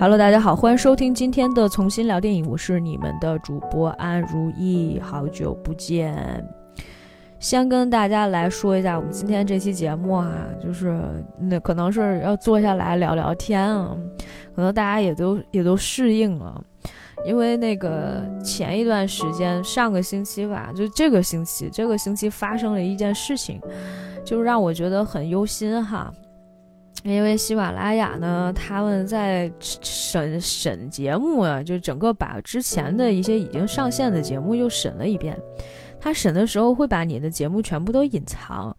Hello，大家好，欢迎收听今天的重新聊电影，我是你们的主播安如意，好久不见。先跟大家来说一下，我们今天这期节目啊，就是那可能是要坐下来聊聊天啊，可能大家也都也都适应了，因为那个前一段时间，上个星期吧，就这个星期，这个星期发生了一件事情，就让我觉得很忧心哈。因为喜马拉雅呢，他们在审审节目啊，就整个把之前的一些已经上线的节目又审了一遍。他审的时候会把你的节目全部都隐藏，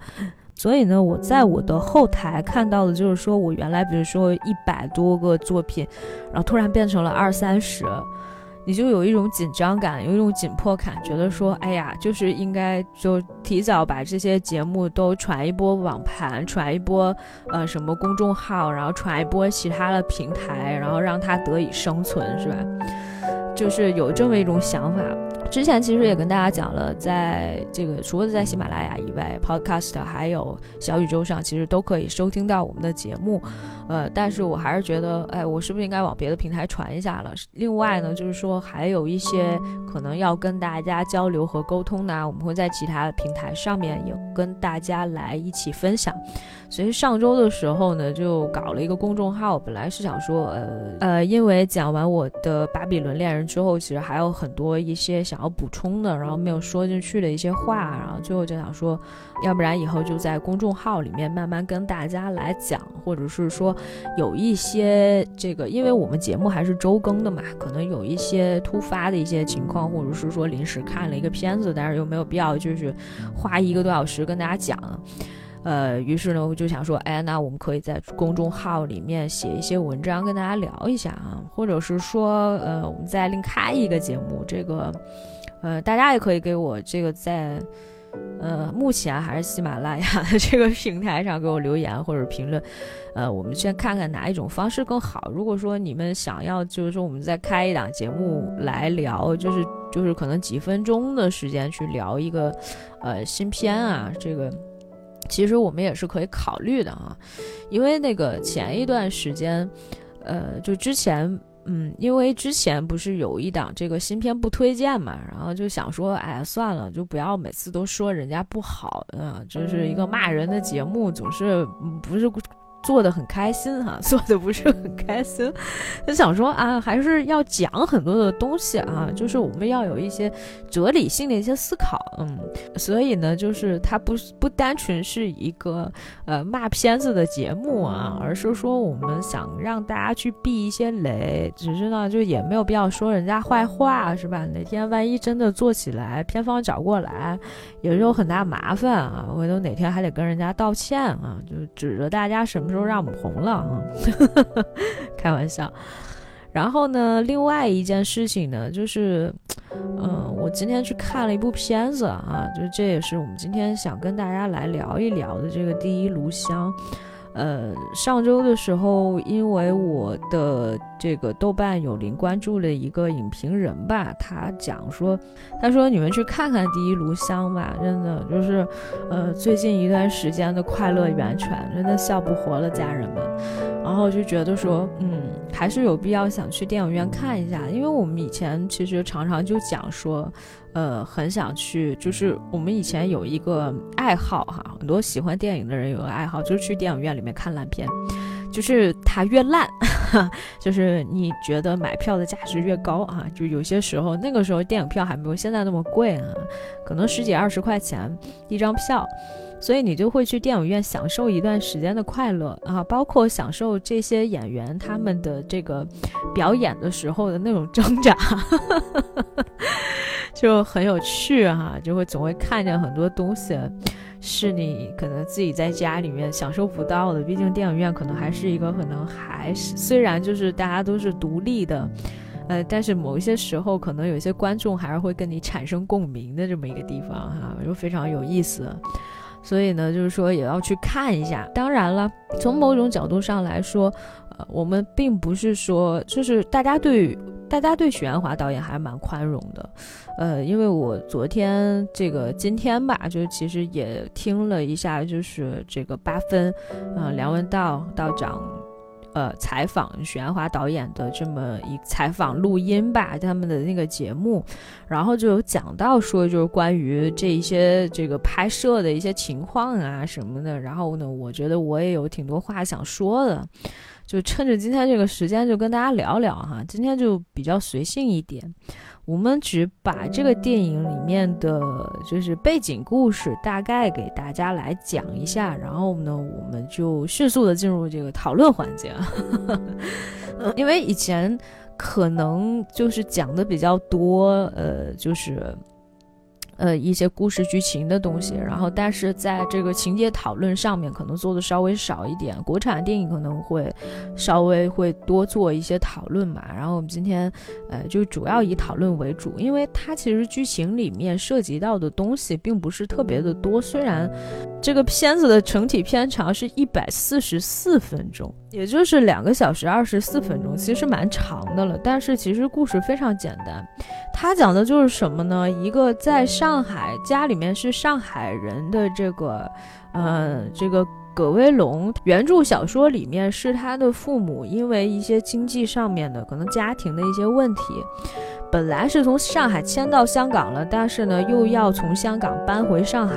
所以呢，我在我的后台看到的就是说我原来比如说一百多个作品，然后突然变成了二三十。你就有一种紧张感，有一种紧迫感，觉得说，哎呀，就是应该就提早把这些节目都传一波网盘，传一波呃什么公众号，然后传一波其他的平台，然后让它得以生存，是吧？就是有这么一种想法。之前其实也跟大家讲了，在这个除了在喜马拉雅以外，Podcast 还有小宇宙上，其实都可以收听到我们的节目。呃，但是我还是觉得，哎，我是不是应该往别的平台传一下了？另外呢，就是说还有一些可能要跟大家交流和沟通呢，我们会在其他的平台上面有跟大家来一起分享。所以上周的时候呢，就搞了一个公众号。本来是想说，呃呃，因为讲完我的《巴比伦恋人》之后，其实还有很多一些想要补充的，然后没有说进去的一些话，然后最后就想说，要不然以后就在公众号里面慢慢跟大家来讲，或者是说有一些这个，因为我们节目还是周更的嘛，可能有一些突发的一些情况，或者是说临时看了一个片子，但是又没有必要就是花一个多小时跟大家讲。呃，于是呢，我就想说，哎，那我们可以在公众号里面写一些文章，跟大家聊一下啊，或者是说，呃，我们再另开一个节目，这个，呃，大家也可以给我这个在，呃，目前还是喜马拉雅的这个平台上给我留言或者评论，呃，我们先看看哪一种方式更好。如果说你们想要，就是说我们再开一档节目来聊，就是就是可能几分钟的时间去聊一个，呃，新片啊，这个。其实我们也是可以考虑的啊，因为那个前一段时间，呃，就之前，嗯，因为之前不是有一档这个新片不推荐嘛，然后就想说，哎，算了，就不要每次都说人家不好，啊，就是一个骂人的节目，总是不是。做的很开心哈，做的不是很开心，就想说啊，还是要讲很多的东西啊，就是我们要有一些哲理性的一些思考，嗯，所以呢，就是它不不单纯是一个呃骂片子的节目啊，而是说我们想让大家去避一些雷，只是呢，就也没有必要说人家坏话，是吧？哪天万一真的做起来，片方找过来，也是有很大麻烦啊，回头哪天还得跟人家道歉啊，就指着大家什么。时候让我们红了啊，开玩笑。然后呢，另外一件事情呢，就是，嗯，我今天去看了一部片子啊，就这也是我们今天想跟大家来聊一聊的这个《第一炉香》。呃，上周的时候，因为我的这个豆瓣有零关注了一个影评人吧，他讲说，他说你们去看看《第一炉香》吧，真的就是，呃，最近一段时间的快乐源泉，真的笑不活了家人们。然后就觉得说，嗯，还是有必要想去电影院看一下，因为我们以前其实常常就讲说。呃，很想去，就是我们以前有一个爱好哈，很多喜欢电影的人有个爱好，就是去电影院里面看烂片，就是它越烂，就是你觉得买票的价值越高啊。就有些时候，那个时候电影票还没有现在那么贵啊，可能十几二十块钱一张票，所以你就会去电影院享受一段时间的快乐啊，包括享受这些演员他们的这个表演的时候的那种挣扎。就很有趣哈，就会总会看见很多东西，是你可能自己在家里面享受不到的。毕竟电影院可能还是一个可能还是虽然就是大家都是独立的，呃，但是某一些时候可能有些观众还是会跟你产生共鸣的这么一个地方哈，就非常有意思。所以呢，就是说也要去看一下。当然了，从某种角度上来说，呃，我们并不是说就是大家对。大家对许鞍华导演还蛮宽容的，呃，因为我昨天这个今天吧，就其实也听了一下，就是这个八分，嗯，梁文道道长，呃采访许鞍华导演的这么一采访录音吧，他们的那个节目，然后就有讲到说就是关于这一些这个拍摄的一些情况啊什么的，然后呢，我觉得我也有挺多话想说的。就趁着今天这个时间，就跟大家聊聊哈。今天就比较随性一点，我们只把这个电影里面的就是背景故事大概给大家来讲一下，然后呢，我们就迅速的进入这个讨论环节。因为以前可能就是讲的比较多，呃，就是。呃，一些故事剧情的东西，然后但是在这个情节讨论上面，可能做的稍微少一点。国产电影可能会稍微会多做一些讨论嘛。然后我们今天，呃，就主要以讨论为主，因为它其实剧情里面涉及到的东西并不是特别的多。虽然这个片子的整体片长是一百四十四分钟，也就是两个小时二十四分钟，其实蛮长的了。但是其实故事非常简单，它讲的就是什么呢？一个在上。上海家里面是上海人的这个，呃，这个葛威龙原著小说里面是他的父母因为一些经济上面的可能家庭的一些问题，本来是从上海迁到香港了，但是呢又要从香港搬回上海。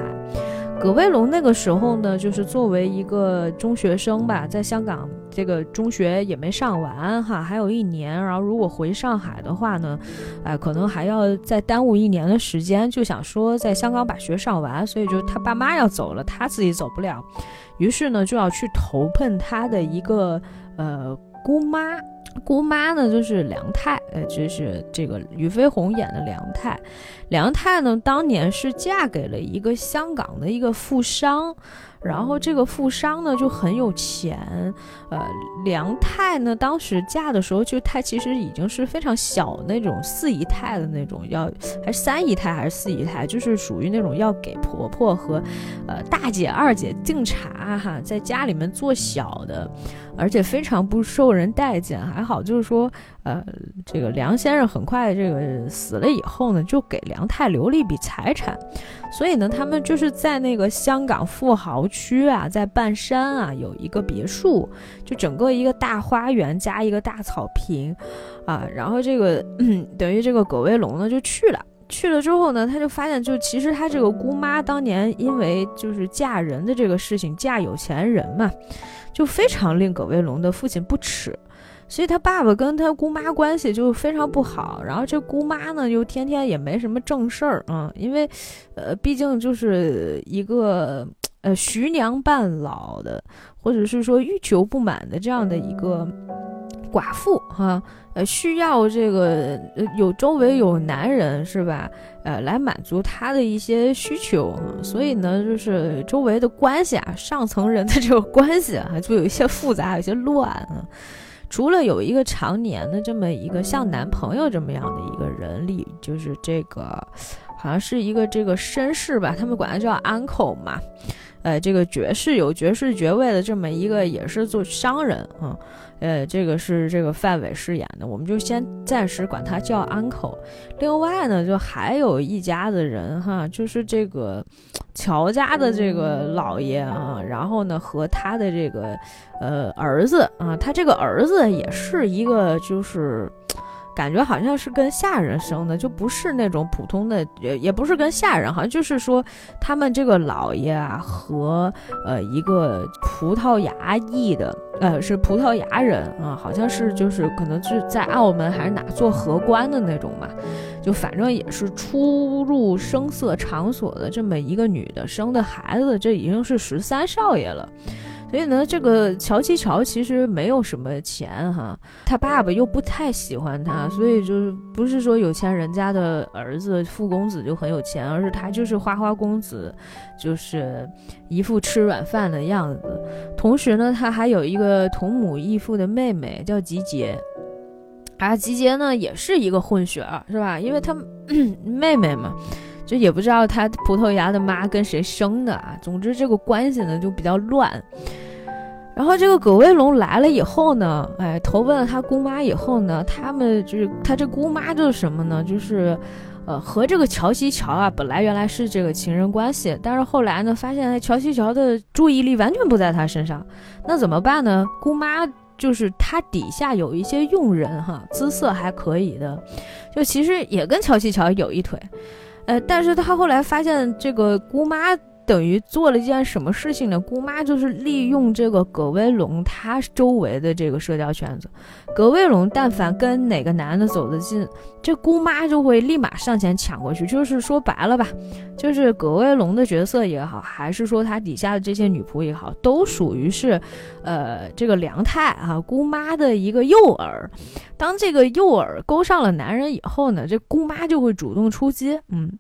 葛威龙那个时候呢，就是作为一个中学生吧，在香港这个中学也没上完哈，还有一年。然后如果回上海的话呢，哎，可能还要再耽误一年的时间，就想说在香港把学上完。所以就他爸妈要走了，他自己走不了，于是呢就要去投奔他的一个呃姑妈。姑妈呢，就是梁太，呃，就是这个俞飞鸿演的梁太。梁太呢，当年是嫁给了一个香港的一个富商。然后这个富商呢就很有钱，呃，梁太呢当时嫁的时候就她其实已经是非常小那种四姨太的那种，要还是三姨太还是四姨太，就是属于那种要给婆婆和呃大姐二姐敬茶哈，在家里面做小的，而且非常不受人待见。还好就是说，呃，这个梁先生很快这个死了以后呢，就给梁太留了一笔财产。所以呢，他们就是在那个香港富豪区啊，在半山啊，有一个别墅，就整个一个大花园加一个大草坪，啊，然后这个等于这个葛威龙呢就去了，去了之后呢，他就发现，就其实他这个姑妈当年因为就是嫁人的这个事情，嫁有钱人嘛，就非常令葛威龙的父亲不齿。所以他爸爸跟他姑妈关系就非常不好，然后这姑妈呢又天天也没什么正事儿啊，因为，呃，毕竟就是一个呃徐娘半老的，或者是说欲求不满的这样的一个寡妇哈，呃，需要这个呃有周围有男人是吧？呃，来满足他的一些需求，所以呢，就是周围的关系啊，上层人的这个关系啊，就有一些复杂，有些乱啊。除了有一个常年的这么一个像男朋友这么样的一个人里，就是这个，好像是一个这个绅士吧，他们管他叫 uncle 嘛，呃，这个爵士有爵士爵位的这么一个也是做商人啊。呃，这个是这个范伟饰演的，我们就先暂时管他叫 uncle。另外呢，就还有一家子人哈，就是这个乔家的这个老爷啊，然后呢和他的这个呃儿子啊，他这个儿子也是一个就是。感觉好像是跟下人生的，就不是那种普通的，也也不是跟下人，好像就是说他们这个老爷啊和呃一个葡萄牙裔的，呃是葡萄牙人啊，好像是就是可能是在澳门还是哪做荷官的那种嘛，就反正也是出入声色场所的这么一个女的生的孩子，这已经是十三少爷了。所以呢，这个乔七乔其实没有什么钱哈，他爸爸又不太喜欢他，所以就是不是说有钱人家的儿子富公子就很有钱，而是他就是花花公子，就是一副吃软饭的样子。同时呢，他还有一个同母异父的妹妹叫吉杰，啊，吉杰呢也是一个混血儿，是吧？因为他 妹妹嘛。就也不知道他葡萄牙的妈跟谁生的啊，总之这个关系呢就比较乱。然后这个葛威龙来了以后呢，哎，投奔了他姑妈以后呢，他们就是他这姑妈就是什么呢？就是，呃，和这个乔西乔啊，本来原来是这个情人关系，但是后来呢，发现乔西乔的注意力完全不在他身上，那怎么办呢？姑妈。就是他底下有一些佣人哈，姿色还可以的，就其实也跟乔西乔有一腿，呃，但是他后来发现这个姑妈。等于做了一件什么事情呢？姑妈就是利用这个葛威龙他周围的这个社交圈子，葛威龙但凡跟哪个男的走得近，这姑妈就会立马上前抢过去。就是说白了吧，就是葛威龙的角色也好，还是说他底下的这些女仆也好，都属于是，呃，这个梁太啊姑妈的一个诱饵。当这个诱饵勾上了男人以后呢，这姑妈就会主动出击，嗯。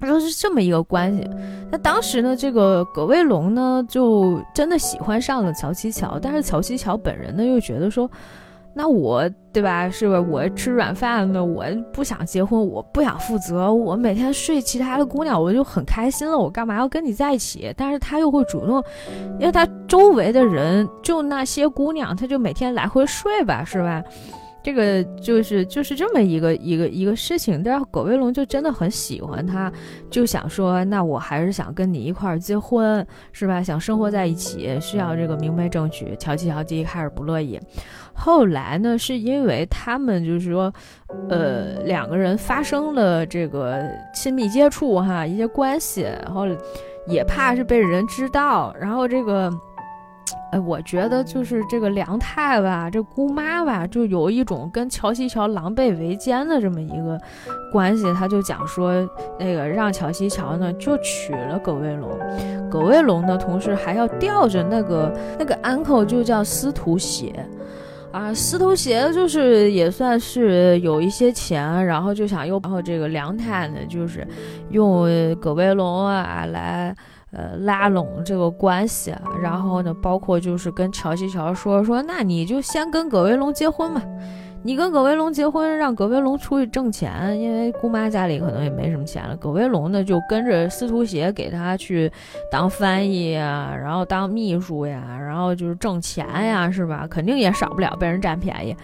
他说是这么一个关系，那当时呢，这个葛卫龙呢，就真的喜欢上了乔西乔，但是乔西乔本人呢，又觉得说，那我对吧，是吧？我吃软饭的，我不想结婚，我不想负责，我每天睡其他的姑娘，我就很开心了，我干嘛要跟你在一起？但是他又会主动，因为他周围的人就那些姑娘，他就每天来回睡吧，是吧？这个就是就是这么一个一个一个事情，但是葛威龙就真的很喜欢他，就想说，那我还是想跟你一块儿结婚，是吧？想生活在一起，需要这个明媒正娶。乔七乔一开始不乐意，后来呢，是因为他们就是说，呃，两个人发生了这个亲密接触哈，一些关系，然后也怕是被人知道，然后这个。哎，我觉得就是这个梁太吧，这姑妈吧，就有一种跟乔西乔狼狈为奸的这么一个关系。他就讲说，那个让乔西乔呢就娶了葛威龙，葛威龙呢同时还要吊着那个那个 uncle 就叫司徒邪啊，司徒邪就是也算是有一些钱，然后就想又然后这个梁太呢就是用葛威龙啊来。呃，拉拢这个关系，然后呢，包括就是跟乔西乔说说，那你就先跟葛威龙结婚嘛，你跟葛威龙结婚，让葛威龙出去挣钱，因为姑妈家里可能也没什么钱了。葛威龙呢，就跟着司徒协给他去当翻译呀，然后当秘书呀，然后就是挣钱呀，是吧？肯定也少不了被人占便宜。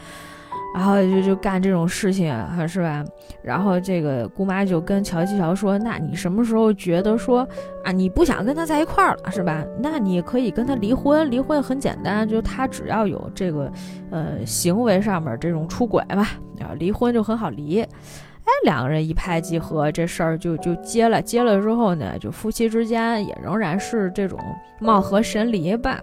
然后就就干这种事情，是吧？然后这个姑妈就跟乔七乔说：“那你什么时候觉得说啊，你不想跟他在一块儿了，是吧？那你可以跟他离婚。离婚很简单，就他只要有这个呃行为上面这种出轨吧，然后离婚就很好离。哎，两个人一拍即合，这事儿就就结了。结了之后呢，就夫妻之间也仍然是这种貌合神离吧。”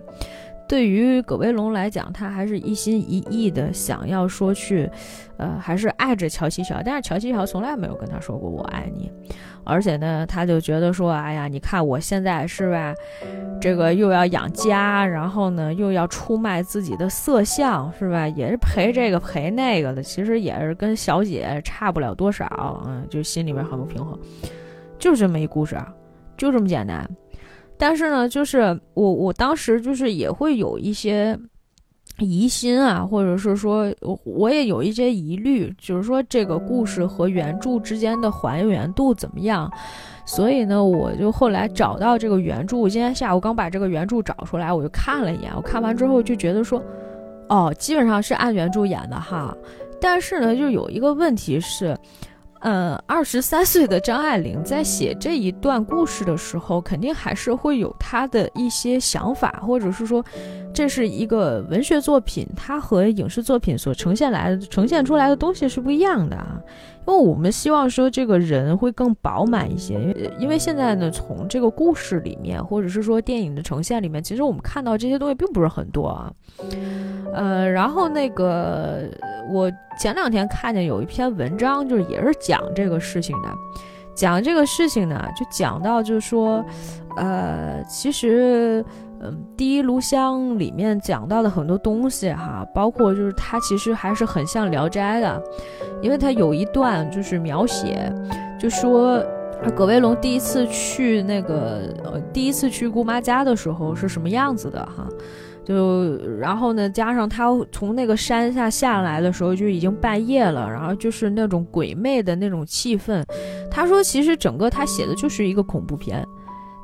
对于葛威龙来讲，他还是一心一意的想要说去，呃，还是爱着乔西乔。但是乔西乔从来没有跟他说过“我爱你”，而且呢，他就觉得说：“哎呀，你看我现在是吧，这个又要养家，然后呢又要出卖自己的色相，是吧？也是赔这个赔那个的，其实也是跟小姐差不了多少，嗯，就心里面很不平衡，就是这么一故事啊，就这么简单。”但是呢，就是我我当时就是也会有一些疑心啊，或者是说我我也有一些疑虑，就是说这个故事和原著之间的还原度怎么样？所以呢，我就后来找到这个原著，今天下午刚把这个原著找出来，我就看了一眼。我看完之后就觉得说，哦，基本上是按原著演的哈。但是呢，就有一个问题是。嗯，二十三岁的张爱玲在写这一段故事的时候，肯定还是会有她的一些想法，或者是说，这是一个文学作品，它和影视作品所呈现来的、呈现出来的东西是不一样的啊。因为我们希望说这个人会更饱满一些，因为因为现在呢，从这个故事里面，或者是说电影的呈现里面，其实我们看到这些东西并不是很多啊。呃，然后那个我前两天看见有一篇文章，就是也是讲这个事情的，讲这个事情呢，就讲到就是说，呃，其实。嗯，第一炉香里面讲到的很多东西哈，包括就是它其实还是很像《聊斋》的，因为它有一段就是描写，就说葛威龙第一次去那个呃第一次去姑妈家的时候是什么样子的哈，就然后呢加上他从那个山下下来的时候就已经半夜了，然后就是那种鬼魅的那种气氛，他说其实整个他写的就是一个恐怖片。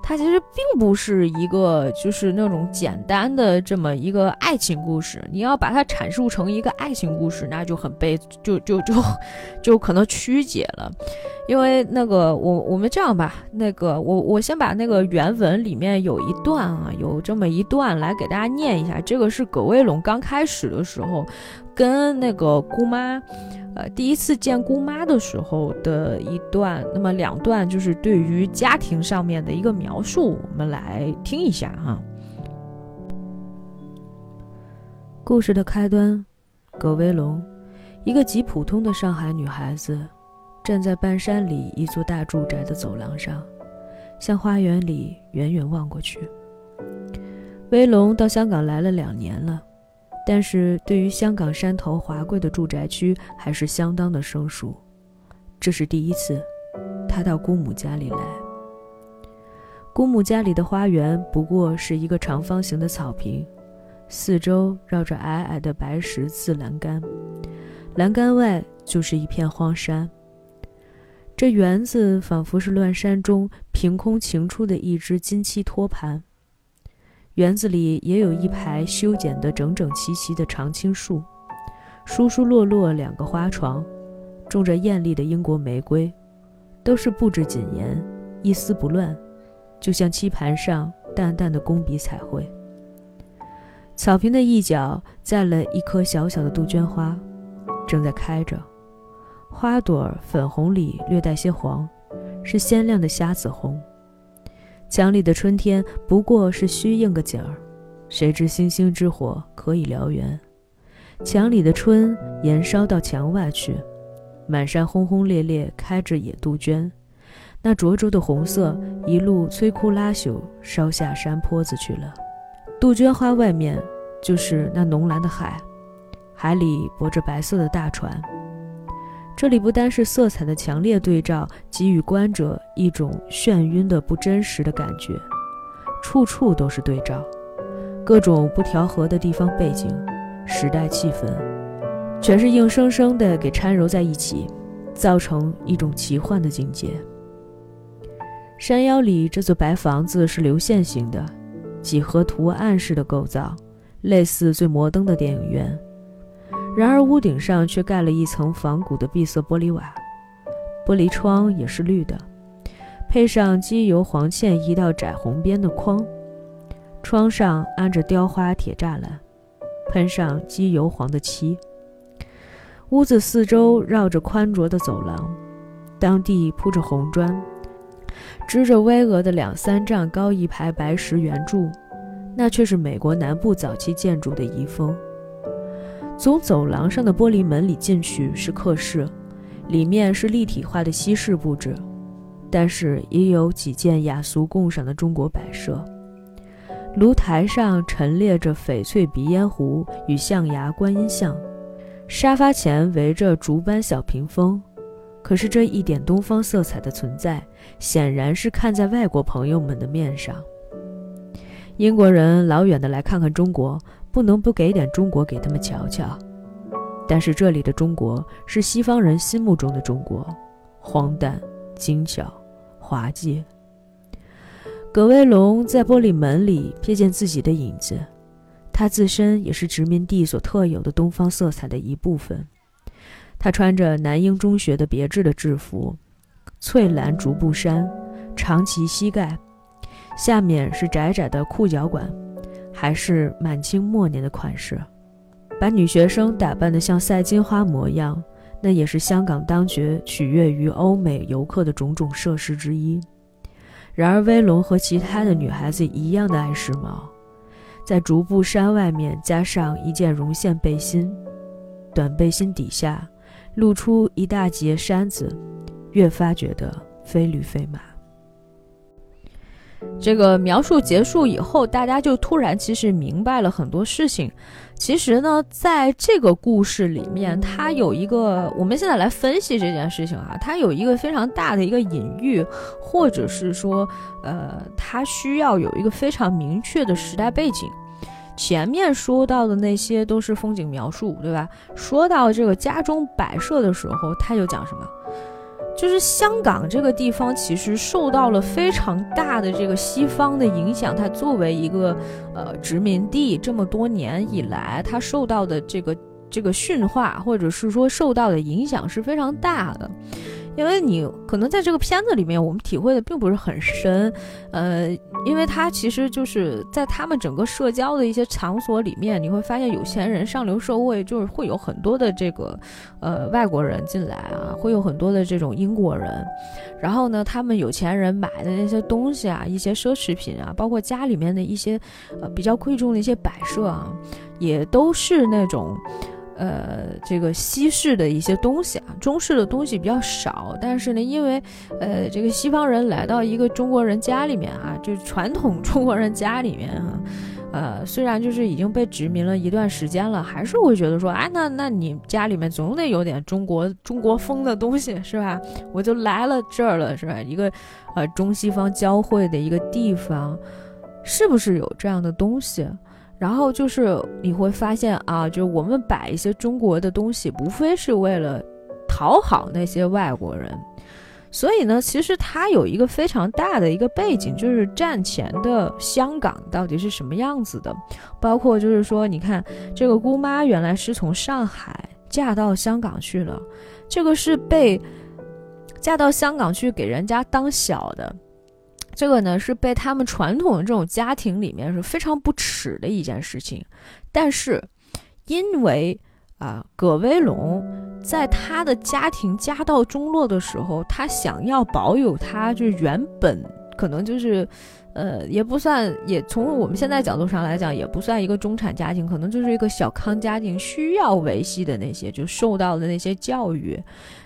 它其实并不是一个就是那种简单的这么一个爱情故事。你要把它阐述成一个爱情故事，那就很悲，就就就就可能曲解了。因为那个，我我们这样吧，那个我我先把那个原文里面有一段啊，有这么一段来给大家念一下。这个是葛威龙刚开始的时候跟那个姑妈。呃，第一次见姑妈的时候的一段，那么两段就是对于家庭上面的一个描述，我们来听一下哈。故事的开端，葛威龙，一个极普通的上海女孩子，站在半山里一座大住宅的走廊上，向花园里远远望过去。威龙到香港来了两年了。但是对于香港山头华贵的住宅区，还是相当的生疏。这是第一次，他到姑母家里来。姑母家里的花园不过是一个长方形的草坪，四周绕着矮矮的白石字栏杆，栏杆外就是一片荒山。这园子仿佛是乱山中凭空擎出的一只金漆托盘。园子里也有一排修剪得整整齐齐的常青树，疏疏落落两个花床，种着艳丽的英国玫瑰，都是布置谨严，一丝不乱，就像漆盘上淡淡的工笔彩绘。草坪的一角栽了一棵小小的杜鹃花，正在开着，花朵粉红里略带些黄，是鲜亮的虾子红。墙里的春天不过是虚应个景儿，谁知星星之火可以燎原？墙里的春延烧到墙外去，满山轰轰烈烈开着野杜鹃，那灼灼的红色一路摧枯拉朽，烧下山坡子去了。杜鹃花外面就是那浓蓝的海，海里泊着白色的大船。这里不单是色彩的强烈对照，给予观者一种眩晕的不真实的感觉，处处都是对照，各种不调和的地方背景、时代气氛，全是硬生生的给掺揉在一起，造成一种奇幻的境界。山腰里这座白房子是流线型的，几何图案式的构造，类似最摩登的电影院。然而屋顶上却盖了一层仿古的碧色玻璃瓦，玻璃窗也是绿的，配上机油黄嵌一道窄红边的框，窗上安着雕花铁栅栏，喷上机油黄的漆。屋子四周绕着宽绰的走廊，当地铺着红砖，支着巍峨的两三丈高一排白石圆柱，那却是美国南部早期建筑的遗风。从走廊上的玻璃门里进去是客室，里面是立体化的西式布置，但是也有几件雅俗共赏的中国摆设。炉台上陈列着翡翠鼻烟壶与象牙观音像，沙发前围着竹般小屏风。可是这一点东方色彩的存在，显然是看在外国朋友们的面上。英国人老远的来看看中国。不能不给点中国给他们瞧瞧，但是这里的中国是西方人心目中的中国，荒诞、精巧、滑稽。葛威龙在玻璃门里瞥见自己的影子，他自身也是殖民地所特有的东方色彩的一部分。他穿着南英中学的别致的制服，翠蓝竹布衫，长齐膝盖，下面是窄窄的裤脚管。还是满清末年的款式，把女学生打扮得像赛金花模样，那也是香港当局取悦于欧美游客的种种设施之一。然而，威龙和其他的女孩子一样的爱时髦，在竹布衫外面加上一件绒线背心，短背心底下露出一大截衫子，越发觉得非驴非马。这个描述结束以后，大家就突然其实明白了很多事情。其实呢，在这个故事里面，它有一个，我们现在来分析这件事情啊，它有一个非常大的一个隐喻，或者是说，呃，它需要有一个非常明确的时代背景。前面说到的那些都是风景描述，对吧？说到这个家中摆设的时候，他就讲什么？就是香港这个地方其实受到了非常大的这个西方的影响，它作为一个呃殖民地，这么多年以来，它受到的这个这个驯化，或者是说受到的影响是非常大的。因为你可能在这个片子里面，我们体会的并不是很深，呃，因为他其实就是在他们整个社交的一些场所里面，你会发现有钱人上流社会就是会有很多的这个，呃，外国人进来啊，会有很多的这种英国人，然后呢，他们有钱人买的那些东西啊，一些奢侈品啊，包括家里面的一些，呃，比较贵重的一些摆设啊，也都是那种。呃，这个西式的一些东西啊，中式的东西比较少。但是呢，因为呃，这个西方人来到一个中国人家里面啊，就是传统中国人家里面啊，呃，虽然就是已经被殖民了一段时间了，还是会觉得说，哎，那那你家里面总得有点中国中国风的东西是吧？我就来了这儿了是吧？一个呃中西方交汇的一个地方，是不是有这样的东西？然后就是你会发现啊，就我们摆一些中国的东西，无非是为了讨好那些外国人。所以呢，其实它有一个非常大的一个背景，就是战前的香港到底是什么样子的。包括就是说，你看这个姑妈原来是从上海嫁到香港去了，这个是被嫁到香港去给人家当小的。这个呢是被他们传统的这种家庭里面是非常不耻的一件事情，但是因为啊葛威龙在他的家庭家道中落的时候，他想要保有他就原本可能就是。呃，也不算，也从我们现在角度上来讲，也不算一个中产家庭，可能就是一个小康家庭需要维系的那些，就受到的那些教育，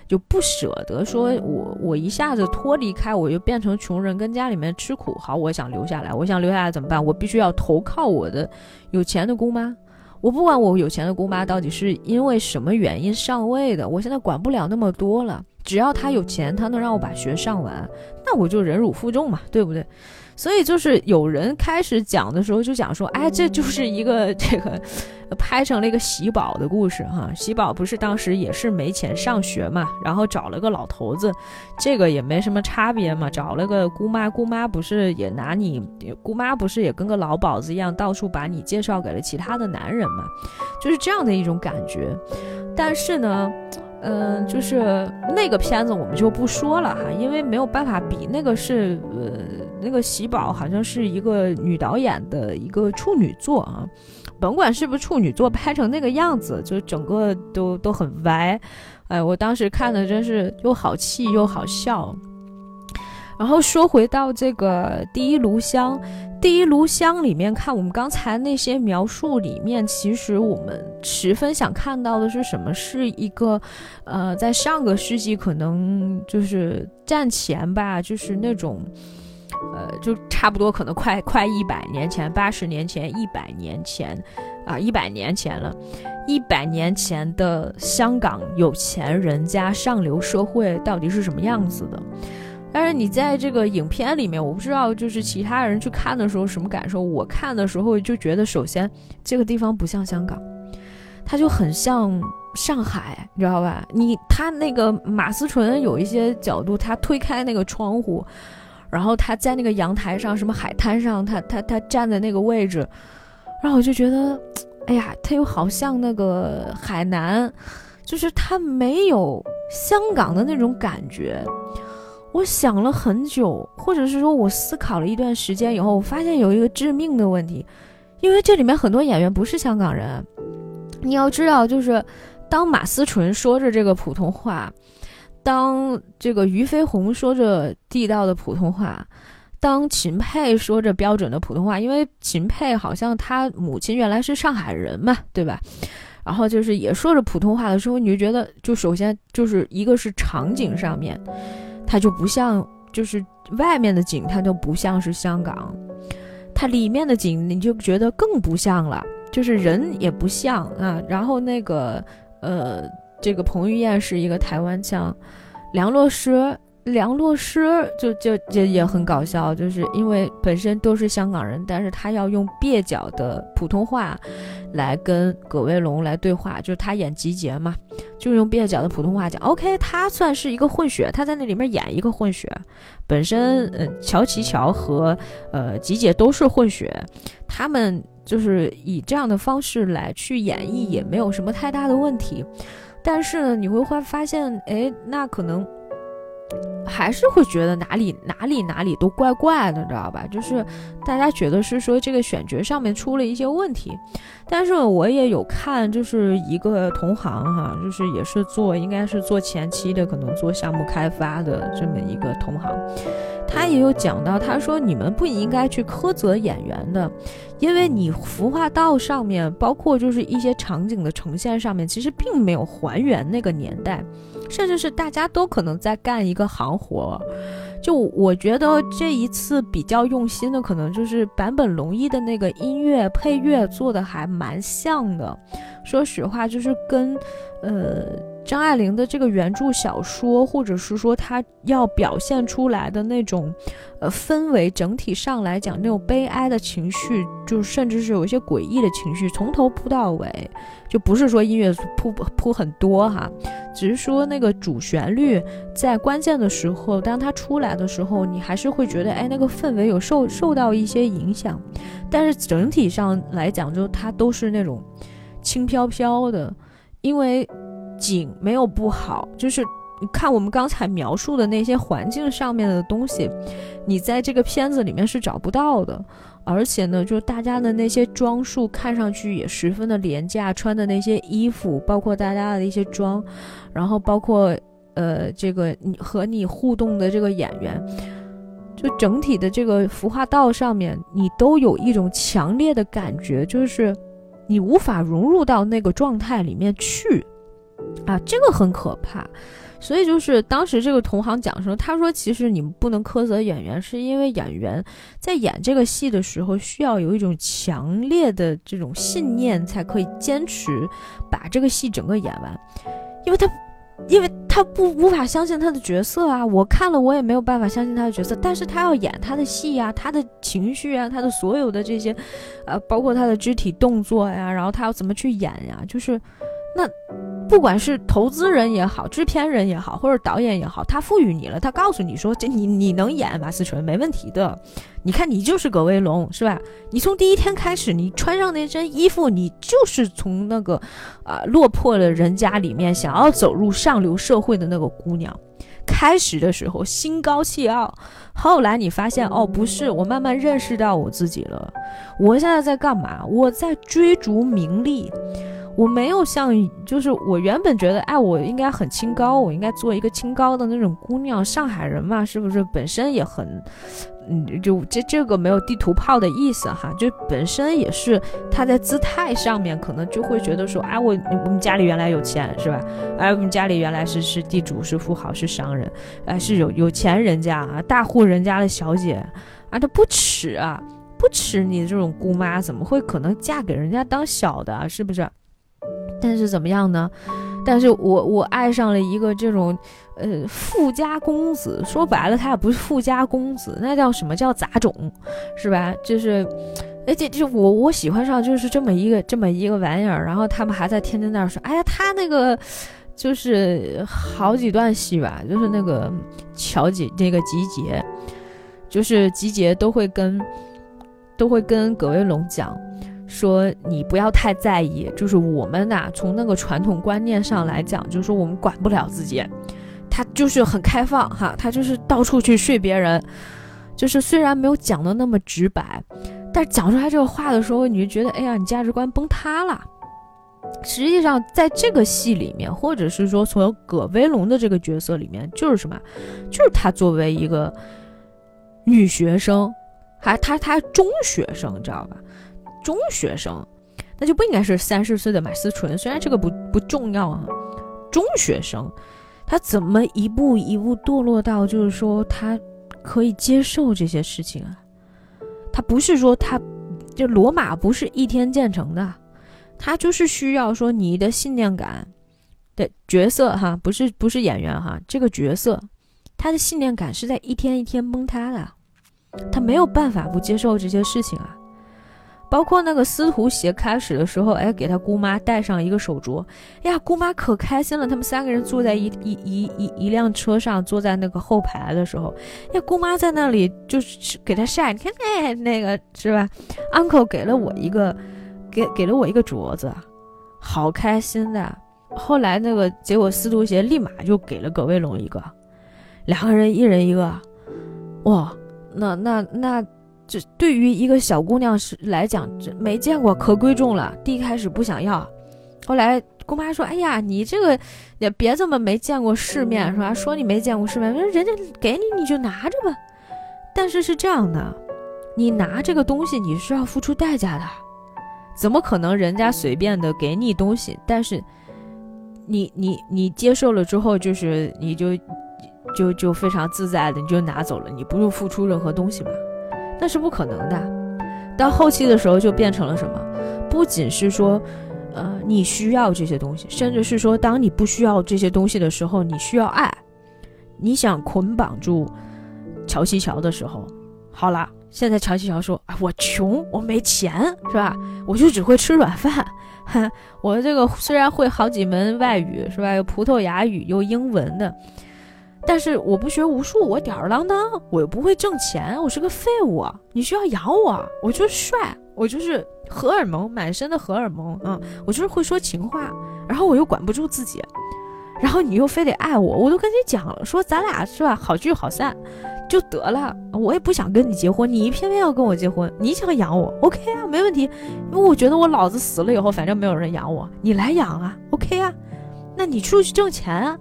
就不舍得说，我我一下子脱离开，我就变成穷人，跟家里面吃苦。好，我想留下来，我想留下来怎么办？我必须要投靠我的有钱的姑妈。我不管我有钱的姑妈到底是因为什么原因上位的，我现在管不了那么多了。只要她有钱，她能让我把学上完，那我就忍辱负重嘛，对不对？所以就是有人开始讲的时候就讲说，哎，这就是一个这个拍成了一个喜宝的故事哈。喜宝不是当时也是没钱上学嘛，然后找了个老头子，这个也没什么差别嘛。找了个姑妈，姑妈不是也拿你，姑妈不是也跟个老鸨子一样，到处把你介绍给了其他的男人嘛，就是这样的一种感觉。但是呢。嗯，就是那个片子我们就不说了哈，因为没有办法比那个是呃那个喜宝好像是一个女导演的一个处女作啊，甭管是不是处女作，拍成那个样子，就整个都都很歪，哎，我当时看的真是又好气又好笑。然后说回到这个第一炉香。第一炉香里面看，我们刚才那些描述里面，其实我们十分想看到的是什么？是一个，呃，在上个世纪可能就是战前吧，就是那种，呃，就差不多可能快快一百年前，八十年前，一百年前，啊，一百年前了，一百年前的香港有钱人家上流社会到底是什么样子的？但是你在这个影片里面，我不知道就是其他人去看的时候什么感受。我看的时候就觉得，首先这个地方不像香港，它就很像上海，你知道吧？你他那个马思纯有一些角度，他推开那个窗户，然后他在那个阳台上，什么海滩上，他他他站在那个位置，然后我就觉得，哎呀，他又好像那个海南，就是他没有香港的那种感觉。我想了很久，或者是说我思考了一段时间以后，我发现有一个致命的问题，因为这里面很多演员不是香港人。你要知道，就是当马思纯说着这个普通话，当这个俞飞鸿说着地道的普通话，当秦沛说着标准的普通话，因为秦沛好像他母亲原来是上海人嘛，对吧？然后就是也说着普通话的时候，你就觉得，就首先就是一个是场景上面。它就不像，就是外面的景，它就不像是香港，它里面的景你就觉得更不像了，就是人也不像啊。然后那个，呃，这个彭于晏是一个台湾腔，梁洛施，梁洛施就就就也很搞笑，就是因为本身都是香港人，但是他要用蹩脚的普通话来跟葛威龙来对话，就是他演集结嘛。就用蹩脚的普通话讲，OK，他算是一个混血，他在那里面演一个混血，本身，嗯，乔琪乔和呃吉杰都是混血，他们就是以这样的方式来去演绎也没有什么太大的问题，但是呢，你会会发现，哎，那可能。还是会觉得哪里哪里哪里都怪怪的，知道吧？就是大家觉得是说这个选角上面出了一些问题，但是我也有看，就是一个同行哈，就是也是做应该是做前期的，可能做项目开发的这么一个同行，他也有讲到，他说你们不应该去苛责演员的，因为你服化道上面，包括就是一些场景的呈现上面，其实并没有还原那个年代。甚至是大家都可能在干一个行活，就我觉得这一次比较用心的，可能就是坂本龙一的那个音乐配乐做的还蛮像的。说实话，就是跟，呃。张爱玲的这个原著小说，或者是说她要表现出来的那种，呃，氛围，整体上来讲，那种悲哀的情绪，就甚至是有一些诡异的情绪，从头铺到尾，就不是说音乐铺铺很多哈，只是说那个主旋律在关键的时候，当它出来的时候，你还是会觉得，哎，那个氛围有受受到一些影响，但是整体上来讲，就它都是那种轻飘飘的，因为。景没有不好，就是你看我们刚才描述的那些环境上面的东西，你在这个片子里面是找不到的。而且呢，就大家的那些装束看上去也十分的廉价，穿的那些衣服，包括大家的一些妆，然后包括呃这个你和你互动的这个演员，就整体的这个服化道上面，你都有一种强烈的感觉，就是你无法融入到那个状态里面去。啊，这个很可怕，所以就是当时这个同行讲说，他说其实你们不能苛责演员，是因为演员在演这个戏的时候需要有一种强烈的这种信念，才可以坚持把这个戏整个演完，因为他，因为他不无法相信他的角色啊，我看了我也没有办法相信他的角色，但是他要演他的戏呀，他的情绪啊，他的所有的这些，呃，包括他的肢体动作呀，然后他要怎么去演呀，就是那。不管是投资人也好，制片人也好，或者导演也好，他赋予你了，他告诉你说，这你你能演马思纯没问题的。你看你就是葛威龙是吧？你从第一天开始，你穿上那身衣服，你就是从那个，啊落魄的人家里面想要走入上流社会的那个姑娘。开始的时候心高气傲，后来你发现哦不是，我慢慢认识到我自己了。我现在在干嘛？我在追逐名利。我没有像，就是我原本觉得，哎，我应该很清高，我应该做一个清高的那种姑娘，上海人嘛，是不是？本身也很，嗯，就这这个没有地图炮的意思哈，就本身也是他在姿态上面可能就会觉得说，哎，我我们家里原来有钱是吧？哎，我们家里原来是是地主，是富豪，是商人，哎，是有有钱人家啊，大户人家的小姐啊，他不耻啊，不耻你这种姑妈，怎么会可能嫁给人家当小的，是不是？但是怎么样呢？但是我我爱上了一个这种，呃，富家公子。说白了，他也不是富家公子，那叫什么叫杂种，是吧？就是，而且就我我喜欢上就是这么一个这么一个玩意儿。然后他们还在天天那儿说，哎呀，他那个就是好几段戏吧，就是那个乔姐那个集结，就是集结都会跟都会跟葛威龙讲。说你不要太在意，就是我们呐，从那个传统观念上来讲，就是说我们管不了自己，他就是很开放哈，他就是到处去睡别人，就是虽然没有讲的那么直白，但讲出来这个话的时候，你就觉得哎呀，你价值观崩塌了。实际上，在这个戏里面，或者是说从葛威龙的这个角色里面，就是什么，就是他作为一个女学生，还他他中学生，你知道吧？中学生，那就不应该是三十岁的马思纯。虽然这个不不重要啊，中学生，他怎么一步一步堕落到就是说他可以接受这些事情啊？他不是说他，就罗马不是一天建成的，他就是需要说你的信念感的角色哈，不是不是演员哈，这个角色他的信念感是在一天一天崩塌的，他没有办法不接受这些事情啊。包括那个司徒协开始的时候，哎，给他姑妈戴上一个手镯，哎呀，姑妈可开心了。他们三个人坐在一一一一一辆车上，坐在那个后排的时候，呀，姑妈在那里就是给他晒，你看，哎，那个是吧？uncle 给了我一个，给给了我一个镯子，好开心的。后来那个结果，司徒协立马就给了葛卫龙一个，两个人一人一个，哇，那那那。这对于一个小姑娘是来讲，这没见过可贵重了。第一开始不想要，后来姑妈说：“哎呀，你这个也别这么没见过世面，是吧？说你没见过世面，人家给你你就拿着吧。但是是这样的，你拿这个东西你是要付出代价的，怎么可能人家随便的给你东西？但是你你你接受了之后，就是你就就就非常自在的你就拿走了，你不用付出任何东西嘛。”那是不可能的。到后期的时候，就变成了什么？不仅是说，呃，你需要这些东西，甚至是说，当你不需要这些东西的时候，你需要爱。你想捆绑住乔西乔的时候，好了，现在乔西乔说：“啊，我穷，我没钱，是吧？我就只会吃软饭。我这个虽然会好几门外语，是吧？有葡萄牙语，有英文的。”但是我不学无术，我吊儿郎当，我又不会挣钱，我是个废物。你需要养我，我就是帅，我就是荷尔蒙满身的荷尔蒙啊，我就是会说情话，然后我又管不住自己，然后你又非得爱我，我都跟你讲了，说咱俩是吧，好聚好散就得了，我也不想跟你结婚，你偏偏要跟我结婚，你想养我，OK 啊，没问题，因为我觉得我老子死了以后，反正没有人养我，你来养啊，OK 啊，那你出去挣钱啊。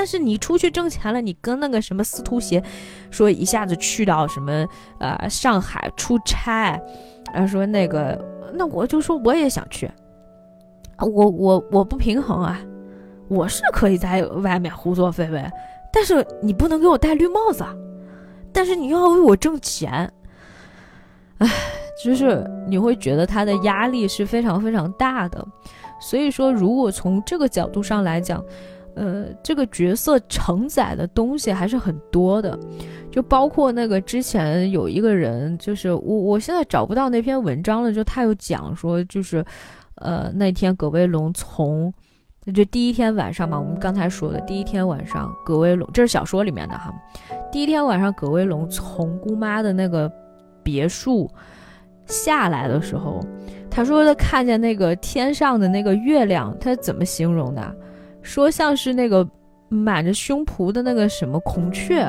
但是你出去挣钱了，你跟那个什么司徒协说一下子去到什么呃上海出差，然后说那个那我就说我也想去，我我我不平衡啊，我是可以在外面胡作非为，但是你不能给我戴绿帽子，但是你又要为我挣钱，唉，就是你会觉得他的压力是非常非常大的，所以说如果从这个角度上来讲。呃，这个角色承载的东西还是很多的，就包括那个之前有一个人，就是我我现在找不到那篇文章了，就他有讲说，就是呃那天葛威龙从就第一天晚上嘛，我们刚才说的第一天晚上，葛威龙这是小说里面的哈，第一天晚上葛威龙从姑妈的那个别墅下来的时候，他说他看见那个天上的那个月亮，他怎么形容的？说像是那个满着胸脯的那个什么孔雀，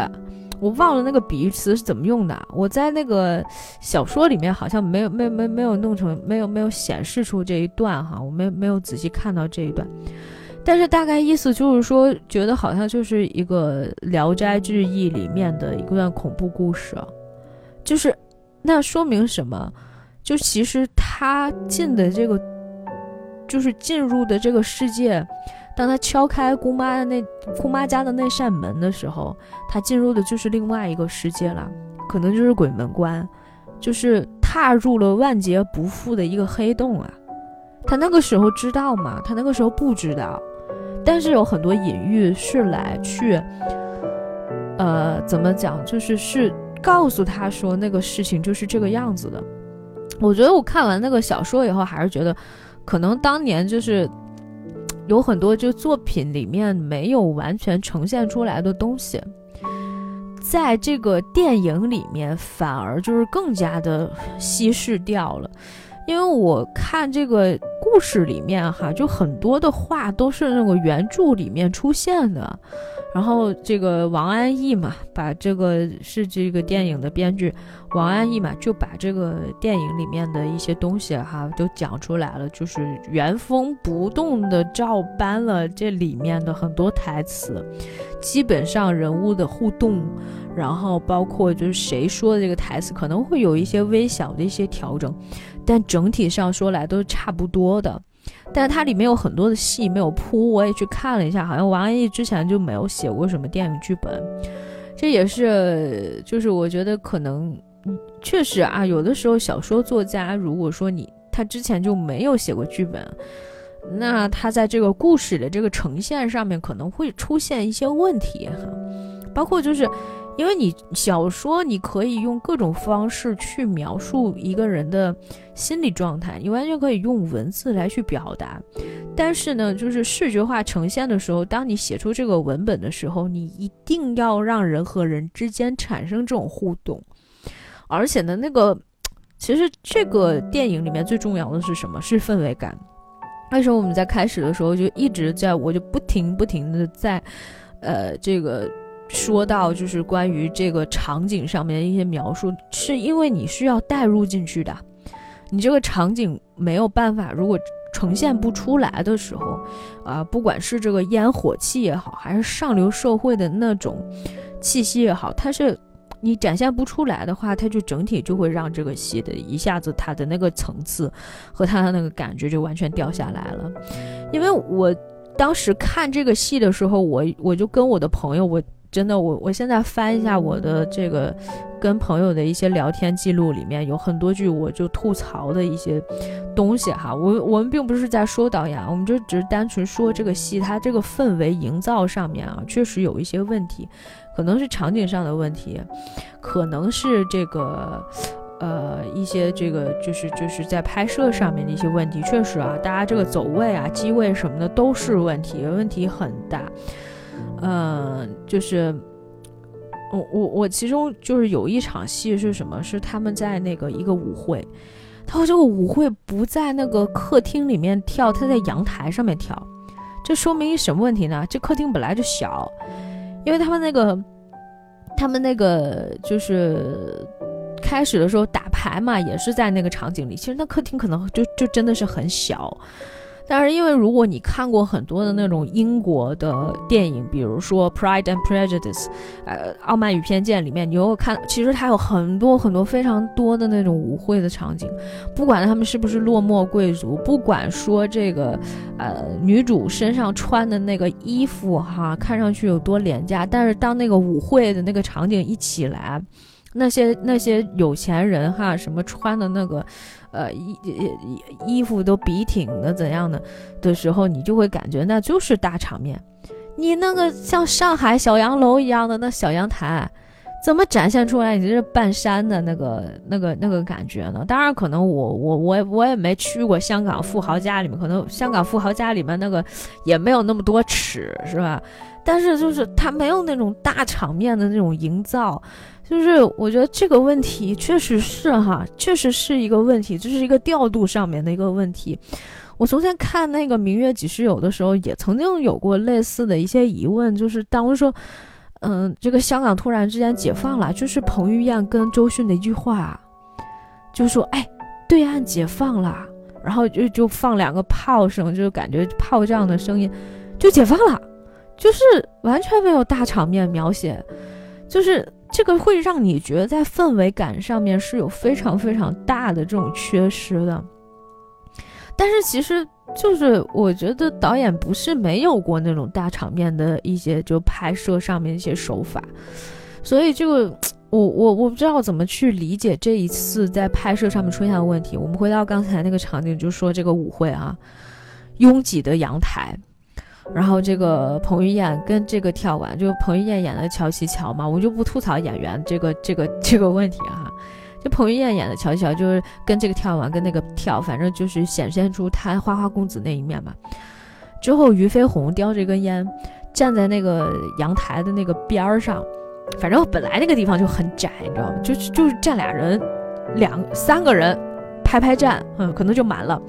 我忘了那个比喻词是怎么用的。我在那个小说里面好像没有没没没有弄成没有没有显示出这一段哈，我没没有仔细看到这一段。但是大概意思就是说，觉得好像就是一个《聊斋志异》里面的一段恐怖故事，就是那说明什么？就其实他进的这个，就是进入的这个世界。当他敲开姑妈的那姑妈家的那扇门的时候，他进入的就是另外一个世界了，可能就是鬼门关，就是踏入了万劫不复的一个黑洞啊。他那个时候知道吗？他那个时候不知道，但是有很多隐喻是来去，呃，怎么讲？就是是告诉他说那个事情就是这个样子的。我觉得我看完那个小说以后，还是觉得，可能当年就是。有很多就作品里面没有完全呈现出来的东西，在这个电影里面反而就是更加的稀释掉了。因为我看这个故事里面哈，就很多的话都是那个原著里面出现的。然后这个王安忆嘛，把这个是这个电影的编剧王安忆嘛，就把这个电影里面的一些东西哈都讲出来了，就是原封不动的照搬了这里面的很多台词，基本上人物的互动，然后包括就是谁说的这个台词可能会有一些微小的一些调整，但整体上说来都是差不多的。但是它里面有很多的戏没有铺，我也去看了一下，好像王安忆之前就没有写过什么电影剧本，这也是就是我觉得可能确实啊，有的时候小说作家如果说你他之前就没有写过剧本，那他在这个故事的这个呈现上面可能会出现一些问题哈，包括就是因为你小说你可以用各种方式去描述一个人的心理状态，你完全可以用文字来去表达。但是呢，就是视觉化呈现的时候，当你写出这个文本的时候，你一定要让人和人之间产生这种互动。而且呢，那个其实这个电影里面最重要的是什么？是氛围感。那时候我们在开始的时候就一直在，我就不停不停的在，呃，这个说到就是关于这个场景上面的一些描述，是因为你需要带入进去的，你这个场景没有办法，如果呈现不出来的时候，啊，不管是这个烟火气也好，还是上流社会的那种气息也好，它是。你展现不出来的话，它就整体就会让这个戏的一下子它的那个层次和它的那个感觉就完全掉下来了。因为我当时看这个戏的时候，我我就跟我的朋友，我真的我我现在翻一下我的这个跟朋友的一些聊天记录里面，有很多句我就吐槽的一些东西哈。我我们并不是在说导演，我们就只是单纯说这个戏它这个氛围营造上面啊，确实有一些问题。可能是场景上的问题，可能是这个，呃，一些这个就是就是在拍摄上面的一些问题。确实啊，大家这个走位啊、机位什么的都是问题，问题很大。嗯，就是我我我其中就是有一场戏是什么？是他们在那个一个舞会，他说这个舞会不在那个客厅里面跳，他在阳台上面跳，这说明一什么问题呢？这客厅本来就小。因为他们那个，他们那个就是开始的时候打牌嘛，也是在那个场景里。其实那客厅可能就就真的是很小。但是，因为如果你看过很多的那种英国的电影，比如说《Pride and Prejudice》，呃，《傲慢与偏见》里面，你有看，其实它有很多很多非常多的那种舞会的场景，不管他们是不是落寞贵族，不管说这个，呃，女主身上穿的那个衣服哈，看上去有多廉价，但是当那个舞会的那个场景一起来，那些那些有钱人哈，什么穿的那个。呃，衣衣衣服都笔挺的怎样的的时候，你就会感觉那就是大场面。你那个像上海小洋楼一样的那小阳台，怎么展现出来你这是半山的那个那个那个感觉呢？当然，可能我我我我也没去过香港富豪家里面，可能香港富豪家里面那个也没有那么多尺，是吧？但是就是他没有那种大场面的那种营造。就是我觉得这个问题确实是哈，确实是一个问题，这是一个调度上面的一个问题。我昨天看那个《明月几时有》的时候，也曾经有过类似的一些疑问，就是当时说，嗯，这个香港突然之间解放了，就是彭于晏跟周迅的一句话，就说，哎，对岸解放了，然后就就放两个炮声，就感觉炮仗的声音，就解放了，就是完全没有大场面描写，就是。这个会让你觉得在氛围感上面是有非常非常大的这种缺失的，但是其实就是我觉得导演不是没有过那种大场面的一些就拍摄上面一些手法，所以这个我我我不知道怎么去理解这一次在拍摄上面出现的问题。我们回到刚才那个场景，就说这个舞会啊，拥挤的阳台。然后这个彭于晏跟这个跳完，就彭于晏演的乔琪乔嘛，我就不吐槽演员这个这个这个问题哈。就彭于晏演的乔琪乔，就是跟这个跳完跟那个跳，反正就是显现出他花花公子那一面嘛。之后俞飞鸿叼着一根烟，站在那个阳台的那个边儿上，反正本来那个地方就很窄，你知道吗？就是就是站俩人，两三个人排排站，嗯，可能就满了，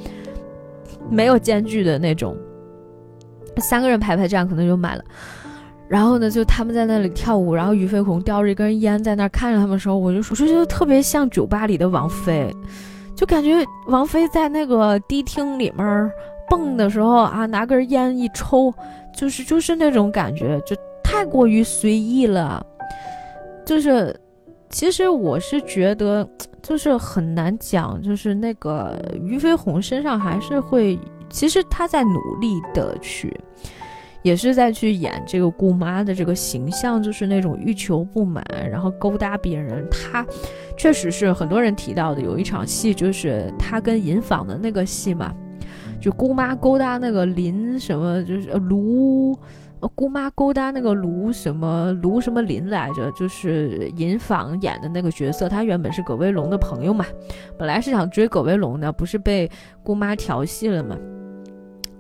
没有间距的那种。三个人排排站可能就满了，然后呢，就他们在那里跳舞，然后俞飞鸿叼着一根烟在那看着他们的时候，我就说，我就特别像酒吧里的王菲，就感觉王菲在那个迪厅里面蹦的时候啊，拿根烟一抽，就是就是那种感觉，就太过于随意了。就是，其实我是觉得，就是很难讲，就是那个俞飞鸿身上还是会。其实他在努力的去，也是在去演这个姑妈的这个形象，就是那种欲求不满，然后勾搭别人。他确实是很多人提到的，有一场戏就是他跟银坊的那个戏嘛，就姑妈勾搭那个林什么，就是卢姑妈勾搭那个卢什么卢什么林来着，就是尹昉演的那个角色，他原本是葛威龙的朋友嘛，本来是想追葛威龙的，不是被姑妈调戏了嘛？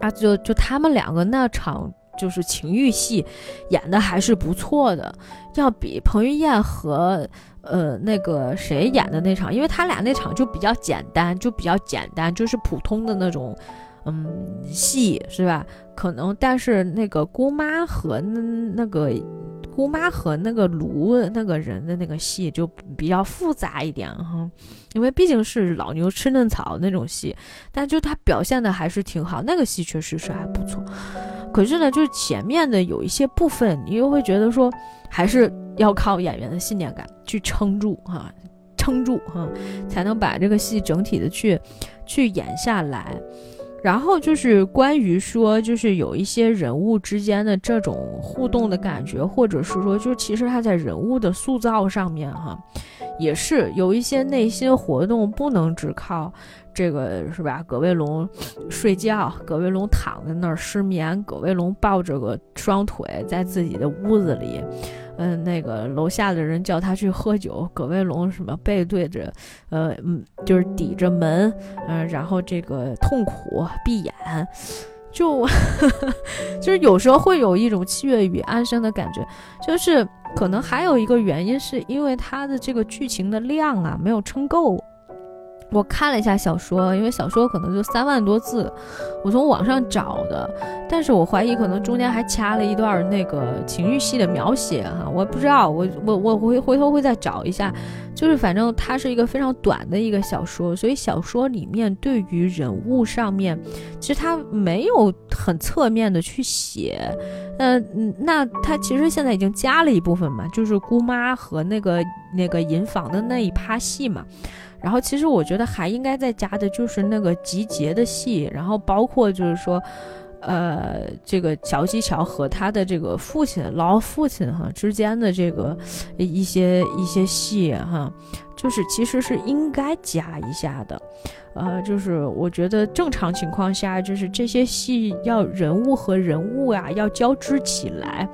啊，就就他们两个那场就是情欲戏演的还是不错的，要比彭于晏和呃那个谁演的那场，因为他俩那场就比较简单，就比较简单，就是普通的那种。嗯，戏是吧？可能，但是那个姑妈和那那个姑妈和那个卢那个人的那个戏就比较复杂一点哈，因为毕竟是老牛吃嫩草那种戏，但就他表现的还是挺好，那个戏确实是还不错。可是呢，就是前面的有一些部分，你又会觉得说，还是要靠演员的信念感去撑住哈，撑住哈，才能把这个戏整体的去去演下来。然后就是关于说，就是有一些人物之间的这种互动的感觉，或者是说，就其实他在人物的塑造上面哈，也是有一些内心活动，不能只靠这个是吧？葛卫龙睡觉，葛卫龙躺在那儿失眠，葛卫龙抱着个双腿在自己的屋子里。嗯，那个楼下的人叫他去喝酒，葛威龙什么背对着，呃，嗯，就是抵着门，嗯，然后这个痛苦闭眼，就 就是有时候会有一种七月与安生的感觉，就是可能还有一个原因是因为他的这个剧情的量啊没有撑够。我看了一下小说，因为小说可能就三万多字，我从网上找的，但是我怀疑可能中间还掐了一段那个情欲戏的描写哈，我不知道，我我我回回头会再找一下，就是反正它是一个非常短的一个小说，所以小说里面对于人物上面，其实它没有很侧面的去写，嗯，那它其实现在已经加了一部分嘛，就是姑妈和那个那个银房的那一趴戏嘛。然后其实我觉得还应该再加的就是那个集结的戏，然后包括就是说，呃，这个乔西乔和他的这个父亲老父亲哈之间的这个一些一些戏哈，就是其实是应该加一下的。呃，就是我觉得正常情况下，就是这些戏要人物和人物啊要交织起来，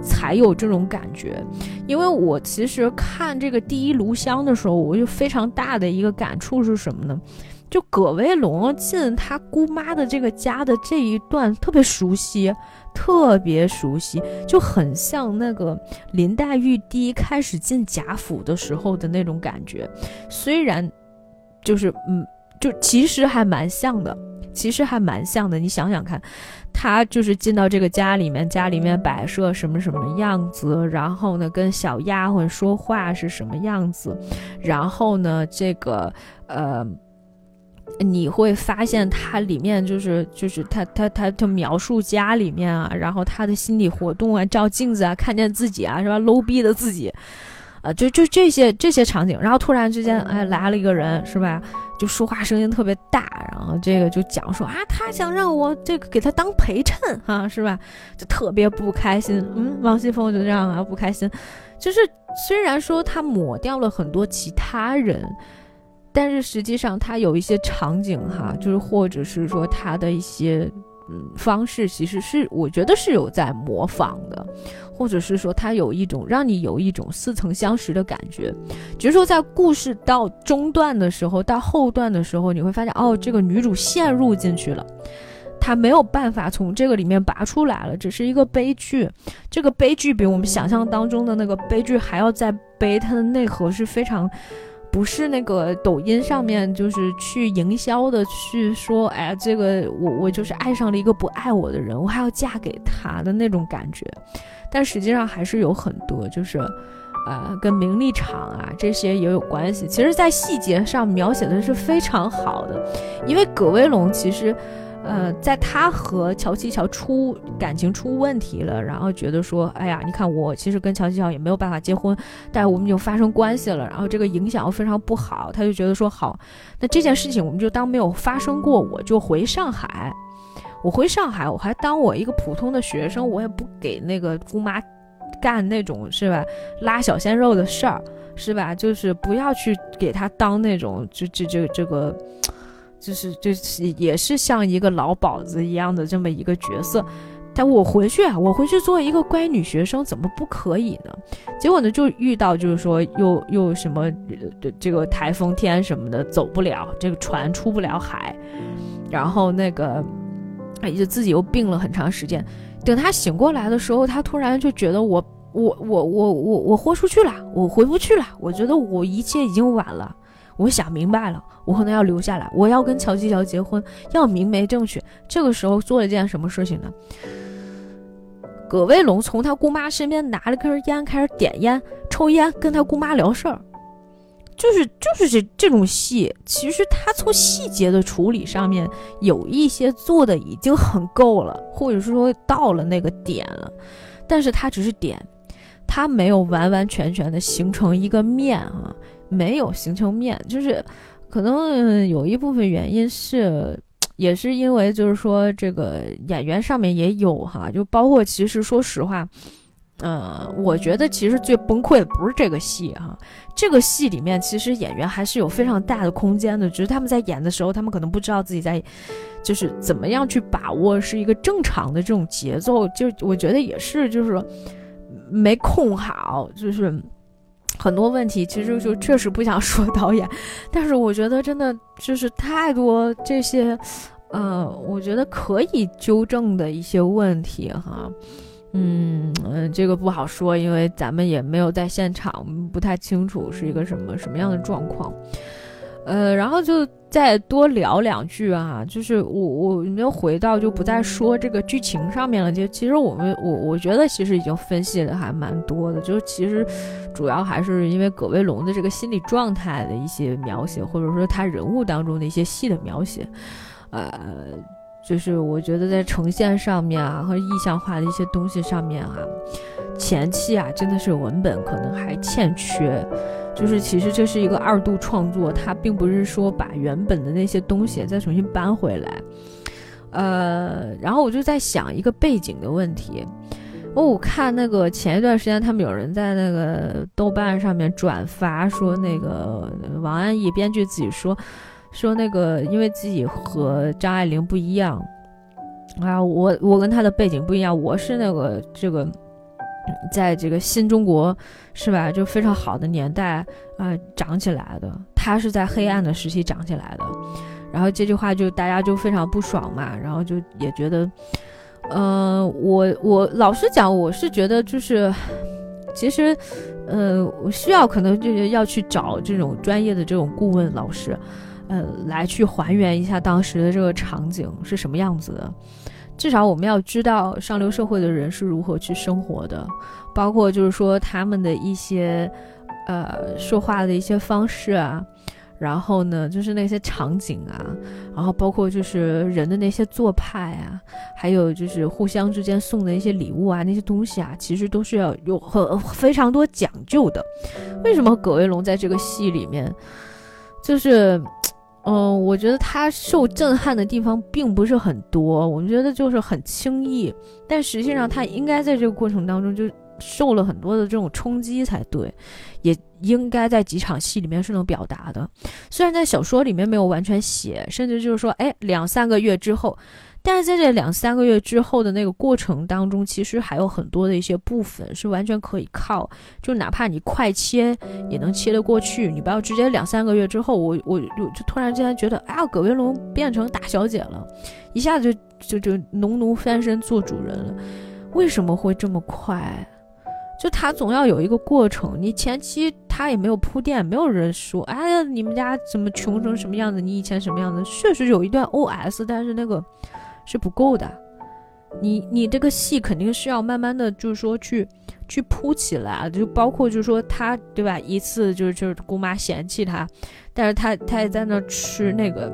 才有这种感觉。因为我其实看这个第一炉香的时候，我就非常大的一个感触是什么呢？就葛威龙进他姑妈的这个家的这一段特别熟悉，特别熟悉，就很像那个林黛玉第一开始进贾府的时候的那种感觉。虽然就是嗯。就其实还蛮像的，其实还蛮像的。你想想看，她就是进到这个家里面，家里面摆设什么什么样子，然后呢，跟小丫鬟说话是什么样子，然后呢，这个呃，你会发现他里面就是就是他他他他描述家里面啊，然后他的心理活动啊，照镜子啊，看见自己啊，是吧？low 逼的自己。啊，就就这些这些场景，然后突然之间，哎，来了一个人，是吧？就说话声音特别大，然后这个就讲说啊，他想让我这个给他当陪衬，哈，是吧？就特别不开心。嗯，王熙凤就这样啊，不开心。就是虽然说他抹掉了很多其他人，但是实际上它有一些场景，哈，就是或者是说它的一些。嗯，方式其实是我觉得是有在模仿的，或者是说它有一种让你有一种似曾相识的感觉。只是说在故事到中段的时候，到后段的时候，你会发现哦，这个女主陷入进去了，她没有办法从这个里面拔出来了，只是一个悲剧。这个悲剧比我们想象当中的那个悲剧还要再悲，它的内核是非常。不是那个抖音上面就是去营销的，去说，哎呀，这个我我就是爱上了一个不爱我的人，我还要嫁给他的那种感觉，但实际上还是有很多，就是，呃，跟名利场啊这些也有关系。其实，在细节上描写的是非常好的，因为葛威龙其实。呃，在他和乔七乔出感情出问题了，然后觉得说，哎呀，你看我其实跟乔七乔也没有办法结婚，但我们就发生关系了，然后这个影响又非常不好，他就觉得说，好，那这件事情我们就当没有发生过，我就回上海，我回上海，我还当我一个普通的学生，我也不给那个姑妈干那种是吧，拉小鲜肉的事儿，是吧？就是不要去给他当那种，就这这这个。就是就是也是像一个老鸨子一样的这么一个角色，但我回去啊，我回去做一个乖女学生，怎么不可以呢？结果呢，就遇到就是说又又什么这个台风天什么的，走不了，这个船出不了海，然后那个哎，就自己又病了很长时间。等他醒过来的时候，他突然就觉得我我我我我我豁出去了，我回不去了。我觉得我一切已经晚了。我想明白了，我可能要留下来，我要跟乔继乔结婚，要明媒正娶。这个时候做了一件什么事情呢？葛威龙从他姑妈身边拿了根烟，开始点烟、抽烟，跟他姑妈聊事儿，就是就是这这种戏，其实他从细节的处理上面有一些做的已经很够了，或者是说到了那个点了，但是他只是点，他没有完完全全的形成一个面啊，没有形成面，就是可能有一部分原因是。也是因为，就是说这个演员上面也有哈，就包括其实说实话，呃，我觉得其实最崩溃的不是这个戏哈，这个戏里面其实演员还是有非常大的空间的，只是他们在演的时候，他们可能不知道自己在，就是怎么样去把握是一个正常的这种节奏，就我觉得也是就是没控好，就是很多问题其实就确实不想说导演，但是我觉得真的就是太多这些。呃，我觉得可以纠正的一些问题哈，嗯嗯，这个不好说，因为咱们也没有在现场，不太清楚是一个什么什么样的状况。呃，然后就再多聊两句啊，就是我我们就回到就不再说这个剧情上面了。就其实我们我我觉得其实已经分析的还蛮多的，就是其实主要还是因为葛威龙的这个心理状态的一些描写，或者说他人物当中的一些戏的描写。呃，就是我觉得在呈现上面啊，和意象化的一些东西上面啊，前期啊，真的是文本可能还欠缺。就是其实这是一个二度创作，它并不是说把原本的那些东西再重新搬回来。呃，然后我就在想一个背景的问题。哦，我看那个前一段时间他们有人在那个豆瓣上面转发说，那个王安忆编剧自己说。说那个，因为自己和张爱玲不一样啊，我我跟她的背景不一样，我是那个这个，在这个新中国是吧，就非常好的年代啊长起来的，他是在黑暗的时期长起来的，然后这句话就大家就非常不爽嘛，然后就也觉得，呃，我我老实讲，我是觉得就是，其实，呃，我需要可能就是要去找这种专业的这种顾问老师。呃，来去还原一下当时的这个场景是什么样子的，至少我们要知道上流社会的人是如何去生活的，包括就是说他们的一些呃说话的一些方式啊，然后呢就是那些场景啊，然后包括就是人的那些做派啊，还有就是互相之间送的一些礼物啊，那些东西啊，其实都是要有很非常多讲究的。为什么葛威龙在这个戏里面就是？嗯，我觉得他受震撼的地方并不是很多，我觉得就是很轻易，但实际上他应该在这个过程当中就受了很多的这种冲击才对，也应该在几场戏里面是能表达的，虽然在小说里面没有完全写，甚至就是说，哎，两三个月之后。但是在这两三个月之后的那个过程当中，其实还有很多的一些部分是完全可以靠，就哪怕你快切也能切得过去。你不要直接两三个月之后，我我就就突然之间觉得，哎呀，葛威龙变成大小姐了，一下子就就就农奴翻身做主人了，为什么会这么快？就他总要有一个过程，你前期他也没有铺垫，没有人说，哎呀，你们家怎么穷成什么样子？你以前什么样子？确实有一段 O S，但是那个。是不够的，你你这个戏肯定是要慢慢的就是说去去铺起来，就包括就是说他对吧？一次就是就是姑妈嫌弃他，但是他他也在那吃那个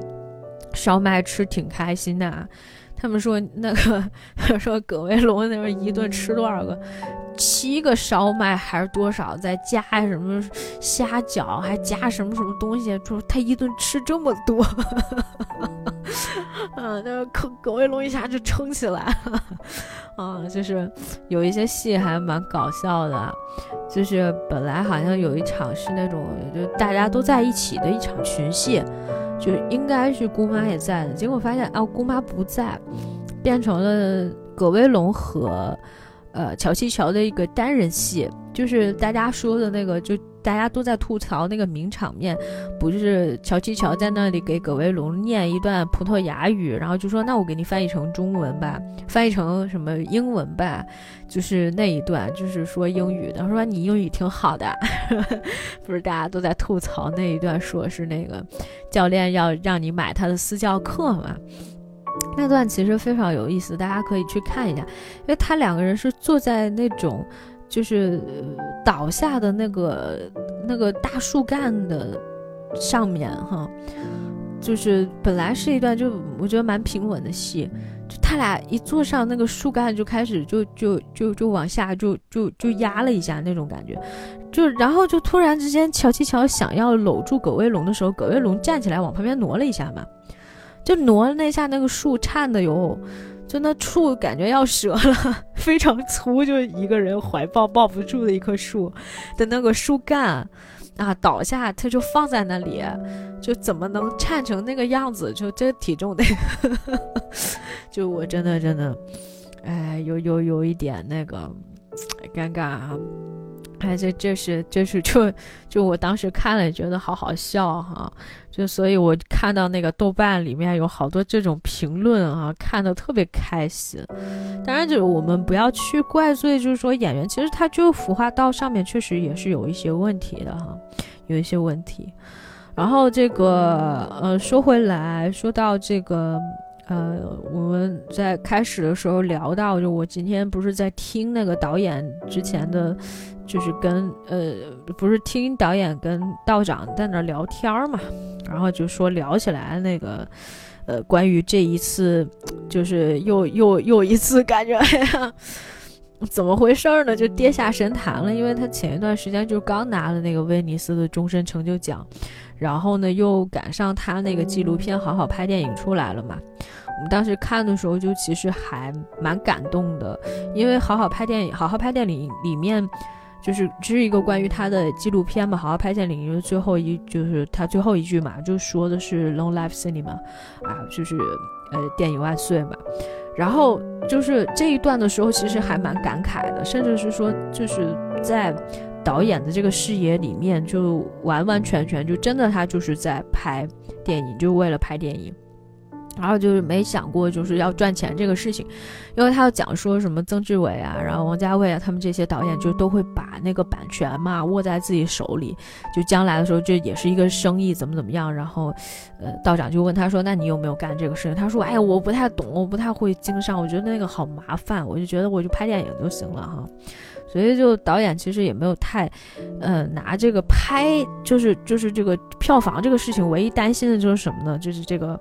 烧麦，吃挺开心的啊。他们说那个 说葛威龙那边一顿吃多少个？七个烧麦还是多少？再加什么虾饺，还加什么什么东西？说他一顿吃这么多，嗯，那葛葛威龙一下就撑起来了，啊，就是有一些戏还蛮搞笑的，就是本来好像有一场是那种就大家都在一起的一场群戏，就应该是姑妈也在的，结果发现啊姑妈不在，变成了。葛威龙和呃乔西乔的一个单人戏，就是大家说的那个就。大家都在吐槽那个名场面，不是乔七乔在那里给葛威龙念一段葡萄牙语，然后就说：“那我给你翻译成中文吧，翻译成什么英文吧。”就是那一段，就是说英语的，说你英语挺好的，不是大家都在吐槽那一段，说是那个教练要让你买他的私教课嘛？那段其实非常有意思，大家可以去看一下，因为他两个人是坐在那种。就是倒下的那个那个大树干的上面哈，就是本来是一段就我觉得蛮平稳的戏，就他俩一坐上那个树干就开始就就就就往下就就就压了一下那种感觉，就然后就突然之间乔七乔想要搂住葛威龙的时候，葛威龙站起来往旁边挪了一下嘛，就挪了那下那个树颤的有。就那树感觉要折了，非常粗，就一个人怀抱抱不住的一棵树的那个树干啊，倒下它就放在那里，就怎么能颤成那个样子？就这体重得，就我真的真的，哎，有有有一点那个尴尬啊。哎，这这是这是就就我当时看了觉得好好笑哈，就所以我看到那个豆瓣里面有好多这种评论啊，看的特别开心。当然，就我们不要去怪罪，就是说演员其实他就服化道上面确实也是有一些问题的哈，有一些问题。然后这个呃，说回来说到这个。呃，我们在开始的时候聊到，就我今天不是在听那个导演之前的，就是跟呃，不是听导演跟道长在那聊天嘛，然后就说聊起来那个，呃，关于这一次，就是又又又一次感觉 哎呀，怎么回事呢？就跌下神坛了，因为他前一段时间就刚拿了那个威尼斯的终身成就奖，然后呢又赶上他那个纪录片《好好拍电影》出来了嘛。我们当时看的时候，就其实还蛮感动的，因为好好拍电影，好好拍电影里面，就是这是一个关于他的纪录片嘛。好好拍电影的最后一就是他最后一句嘛，就说的是 “Long life cinema”，啊，就是呃电影万岁嘛。然后就是这一段的时候，其实还蛮感慨的，甚至是说就是在导演的这个视野里面，就完完全全就真的他就是在拍电影，就为了拍电影。然后就是没想过就是要赚钱这个事情，因为他要讲说什么曾志伟啊，然后王家卫啊，他们这些导演就都会把那个版权嘛握在自己手里，就将来的时候这也是一个生意，怎么怎么样。然后，呃，道长就问他说：“那你有没有干这个事情？”他说：“哎呀，我不太懂，我不太会经商，我觉得那个好麻烦，我就觉得我就拍电影就行了哈。”所以就导演其实也没有太，呃，拿这个拍就是就是这个票房这个事情，唯一担心的就是什么呢？就是这个。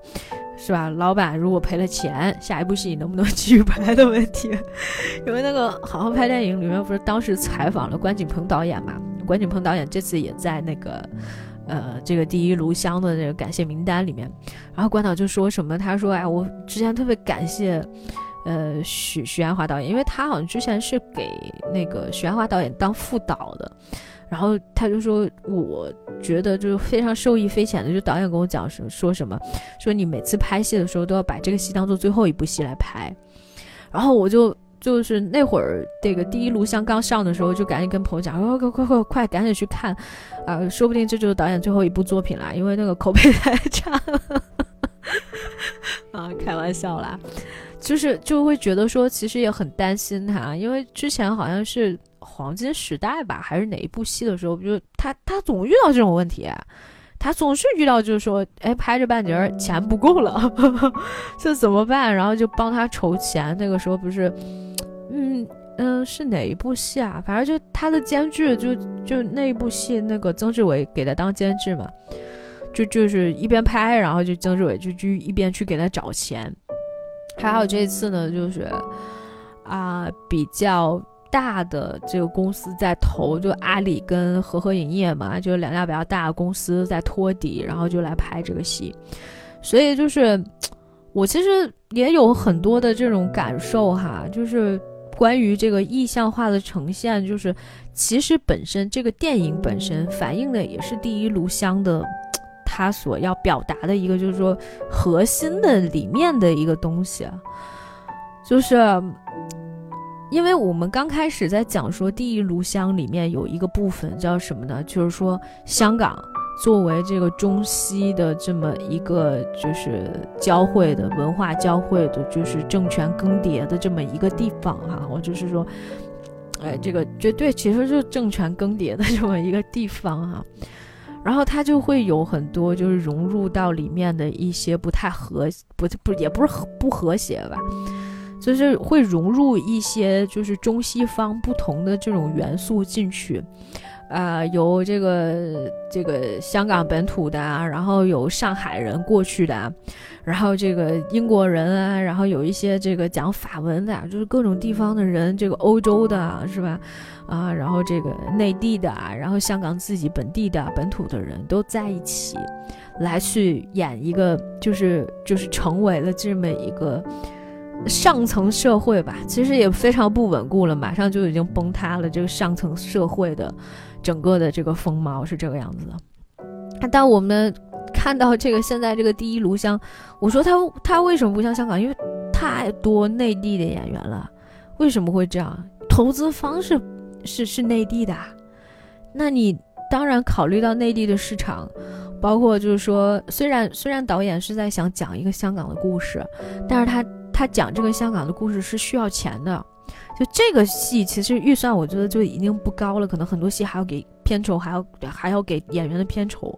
是吧？老板如果赔了钱，下一部戏能不能 继续拍的问题？因为那个《好好拍电影》里面不是当时采访了关锦鹏导演嘛？关锦鹏导演这次也在那个，呃，这个第一炉香的这个感谢名单里面。然后关导就说什么？他说：“哎，我之前特别感谢，呃，许许鞍华导演，因为他好像之前是给那个许鞍华导演当副导的。”然后他就说，我觉得就是非常受益匪浅的，就导演跟我讲什说什么，说你每次拍戏的时候都要把这个戏当做最后一部戏来拍。然后我就就是那会儿这个第一录像刚上的时候，就赶紧跟朋友讲，说快快快快赶紧去看，啊，说不定这就是导演最后一部作品啦，因为那个口碑太差了。啊，开玩笑啦，就是就会觉得说，其实也很担心他，因为之前好像是。黄金时代吧，还是哪一部戏的时候，就他他总遇到这种问题，他总是遇到就是说，哎，拍着半截儿钱不够了，这怎么办？然后就帮他筹钱。那个时候不是，嗯嗯，是哪一部戏啊？反正就他的监制，就就那一部戏，那个曾志伟给他当监制嘛，就就是一边拍，然后就曾志伟就就一边去给他找钱。还有这次呢，就是啊，比较。大的这个公司在投，就阿里跟和合影业嘛，就两家比较大的公司在托底，然后就来拍这个戏。所以就是我其实也有很多的这种感受哈，就是关于这个意象化的呈现，就是其实本身这个电影本身反映的也是第一炉香的他所要表达的一个，就是说核心的里面的一个东西。就是。因为我们刚开始在讲说《第一炉香》里面有一个部分叫什么呢？就是说香港作为这个中西的这么一个就是交汇的文化交汇的，就是政权更迭的这么一个地方哈。我就是说，哎，这个绝对其实就是政权更迭的这么一个地方哈。然后他就会有很多就是融入到里面的一些不太和不不也不是和不和谐吧。就是会融入一些就是中西方不同的这种元素进去，啊，有这个这个香港本土的，然后有上海人过去的，然后这个英国人啊，然后有一些这个讲法文的，就是各种地方的人，这个欧洲的是吧？啊，然后这个内地的，然后香港自己本地的本土的人都在一起，来去演一个，就是就是成为了这么一个。上层社会吧，其实也非常不稳固了，马上就已经崩塌了。这个上层社会的整个的这个风貌是这个样子的。但我们看到这个现在这个第一炉香，我说他他为什么不像香港？因为太多内地的演员了。为什么会这样？投资方是是是内地的，那你当然考虑到内地的市场，包括就是说，虽然虽然导演是在想讲一个香港的故事，但是他。他讲这个香港的故事是需要钱的，就这个戏其实预算我觉得就已经不高了，可能很多戏还要给片酬，还要还要给演员的片酬，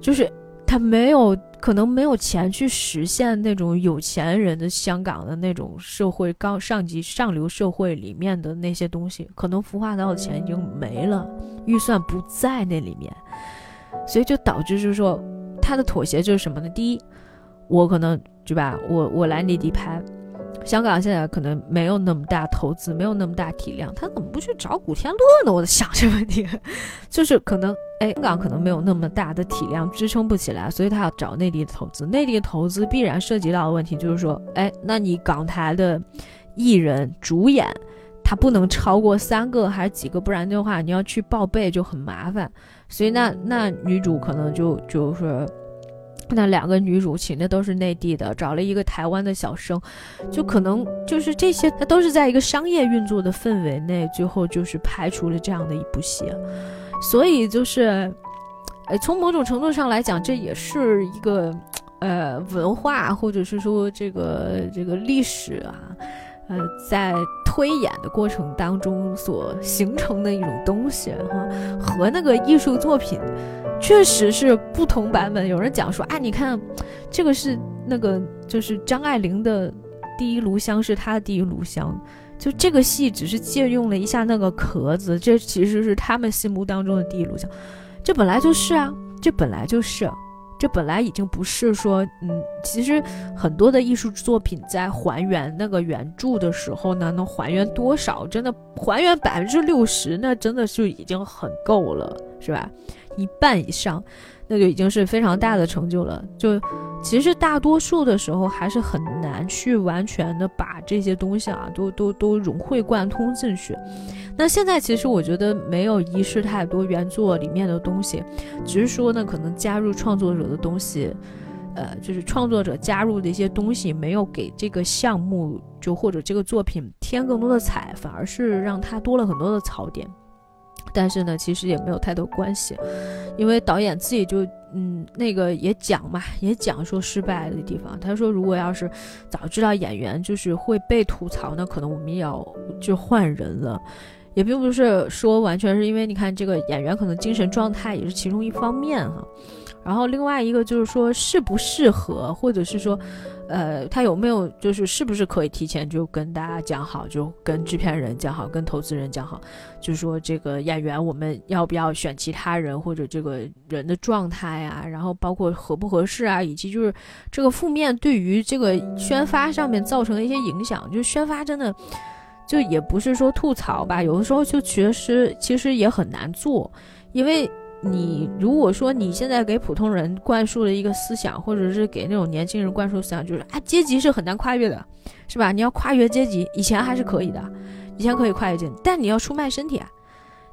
就是他没有可能没有钱去实现那种有钱人的香港的那种社会高上级上流社会里面的那些东西，可能孵化到的钱已经没了，预算不在那里面，所以就导致就是说他的妥协就是什么呢？第一，我可能。对吧？我我来内地拍，香港现在可能没有那么大投资，没有那么大体量，他怎么不去找古天乐呢？我在想这个问题，就是可能哎，香港可能没有那么大的体量支撑不起来，所以他要找内地的投资。内地的投资必然涉及到的问题就是说，哎，那你港台的艺人主演，他不能超过三个还是几个，不然的话你要去报备就很麻烦。所以那那女主可能就就是。那两个女主请的都是内地的，找了一个台湾的小生，就可能就是这些，它都是在一个商业运作的氛围内，最后就是拍出了这样的一部戏。所以就是，呃，从某种程度上来讲，这也是一个，呃，文化或者是说这个这个历史啊，呃，在推演的过程当中所形成的一种东西哈，和那个艺术作品。确实是不同版本。有人讲说，啊，你看，这个是那个，就是张爱玲的第一炉香是她的第一炉香，就这个戏只是借用了一下那个壳子，这其实是他们心目当中的第一炉香。这本来就是啊，这本来就是，这本来已经不是说，嗯，其实很多的艺术作品在还原那个原著的时候呢，能还原多少？真的还原百分之六十，那真的就已经很够了，是吧？一半以上，那就已经是非常大的成就了。就其实大多数的时候还是很难去完全的把这些东西啊都都都融会贯通进去。那现在其实我觉得没有遗失太多原作里面的东西，只是说呢可能加入创作者的东西，呃，就是创作者加入的一些东西没有给这个项目就或者这个作品添更多的彩，反而是让它多了很多的槽点。但是呢，其实也没有太多关系，因为导演自己就嗯，那个也讲嘛，也讲说失败的地方。他说，如果要是早知道演员就是会被吐槽，那可能我们也要就换人了。也并不是说完全是因为你看这个演员可能精神状态也是其中一方面哈。然后另外一个就是说适不适合，或者是说。呃，他有没有就是是不是可以提前就跟大家讲好，就跟制片人讲好，跟投资人讲好，就说这个演员我们要不要选其他人，或者这个人的状态啊，然后包括合不合适啊，以及就是这个负面对于这个宣发上面造成的一些影响，就宣发真的就也不是说吐槽吧，有的时候就确实其实也很难做，因为。你如果说你现在给普通人灌输了一个思想，或者是给那种年轻人灌输思想，就是啊，阶级是很难跨越的，是吧？你要跨越阶级，以前还是可以的，以前可以跨越阶级，但你要出卖身体啊，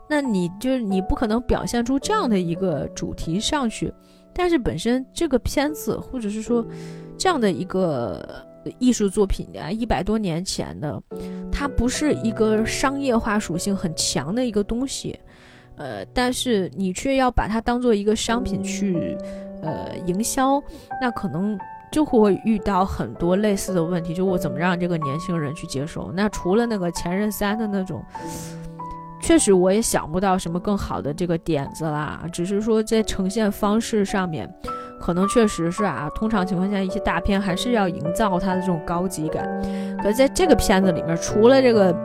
那你就是你不可能表现出这样的一个主题上去。但是本身这个片子，或者是说这样的一个艺术作品啊，一百多年前的，它不是一个商业化属性很强的一个东西，呃，但是你却要把它当做一个商品去，呃，营销，那可能就会遇到很多类似的问题，就我怎么让这个年轻人去接受？那除了那个前任三的那种，确实我也想不到什么更好的这个点子啦，只是说在呈现方式上面。可能确实是啊，通常情况下，一些大片还是要营造它的这种高级感。可在这个片子里面，除了这个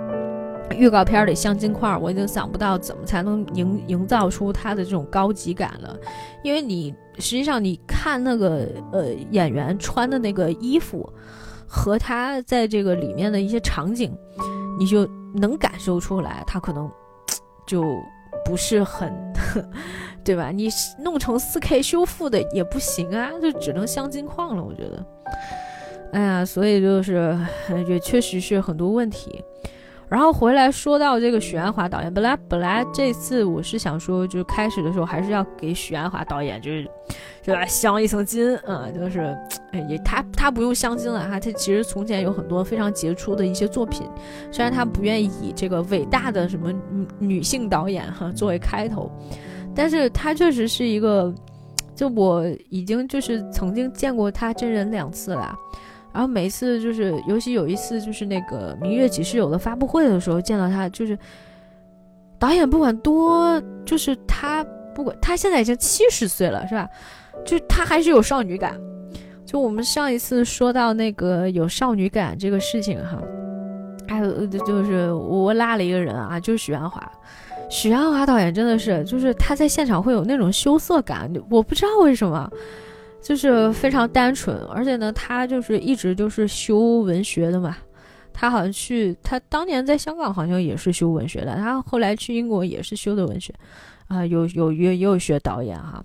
预告片里镶金块，我已经想不到怎么才能营营造出它的这种高级感了。因为你实际上你看那个呃演员穿的那个衣服，和他在这个里面的一些场景，你就能感受出来，他可能就不是很。对吧？你弄成四 K 修复的也不行啊，就只能镶金矿了。我觉得，哎呀，所以就是也确实是很多问题。然后回来说到这个许鞍华导演，本来本来这次我是想说，就是开始的时候还是要给许鞍华导演就是是吧镶一层金啊，就是也他他不用镶金了哈，他其实从前有很多非常杰出的一些作品，虽然他不愿意以这个伟大的什么女性导演哈作为开头。但是他确实是一个，就我已经就是曾经见过他真人两次了，然后每一次就是，尤其有一次就是那个《明月几时有》的发布会的时候见到他，就是导演不管多，就是他不管他现在已经七十岁了是吧？就他还是有少女感。就我们上一次说到那个有少女感这个事情哈，还有就是我拉了一个人啊，就是许鞍华。许鞍华导演真的是，就是他在现场会有那种羞涩感，我不知道为什么，就是非常单纯，而且呢，他就是一直就是修文学的嘛，他好像去，他当年在香港好像也是修文学的，他后来去英国也是修的文学，啊，有有也也有学导演哈，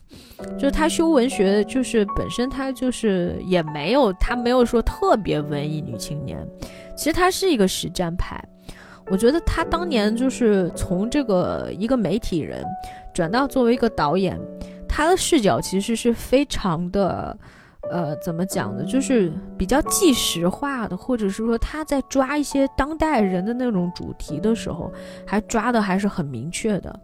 就是他修文学，就是本身他就是也没有，他没有说特别文艺女青年，其实他是一个实战派。我觉得他当年就是从这个一个媒体人转到作为一个导演，他的视角其实是非常的，呃，怎么讲呢？就是比较纪实化的，或者是说他在抓一些当代人的那种主题的时候，还抓的还是很明确的。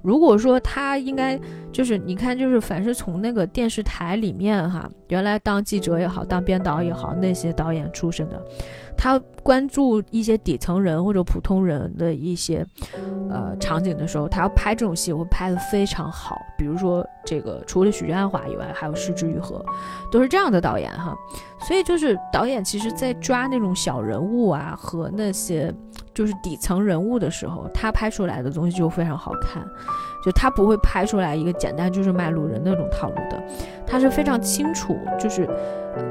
如果说他应该就是你看，就是凡是从那个电视台里面哈，原来当记者也好，当编导也好，那些导演出身的。他关注一些底层人或者普通人的一些，呃场景的时候，他要拍这种戏会拍得非常好。比如说这个，除了许鞍华以外，还有失之愈合，都是这样的导演哈。所以就是导演其实在抓那种小人物啊和那些就是底层人物的时候，他拍出来的东西就非常好看。就他不会拍出来一个简单就是卖路人那种套路的，他是非常清楚，就是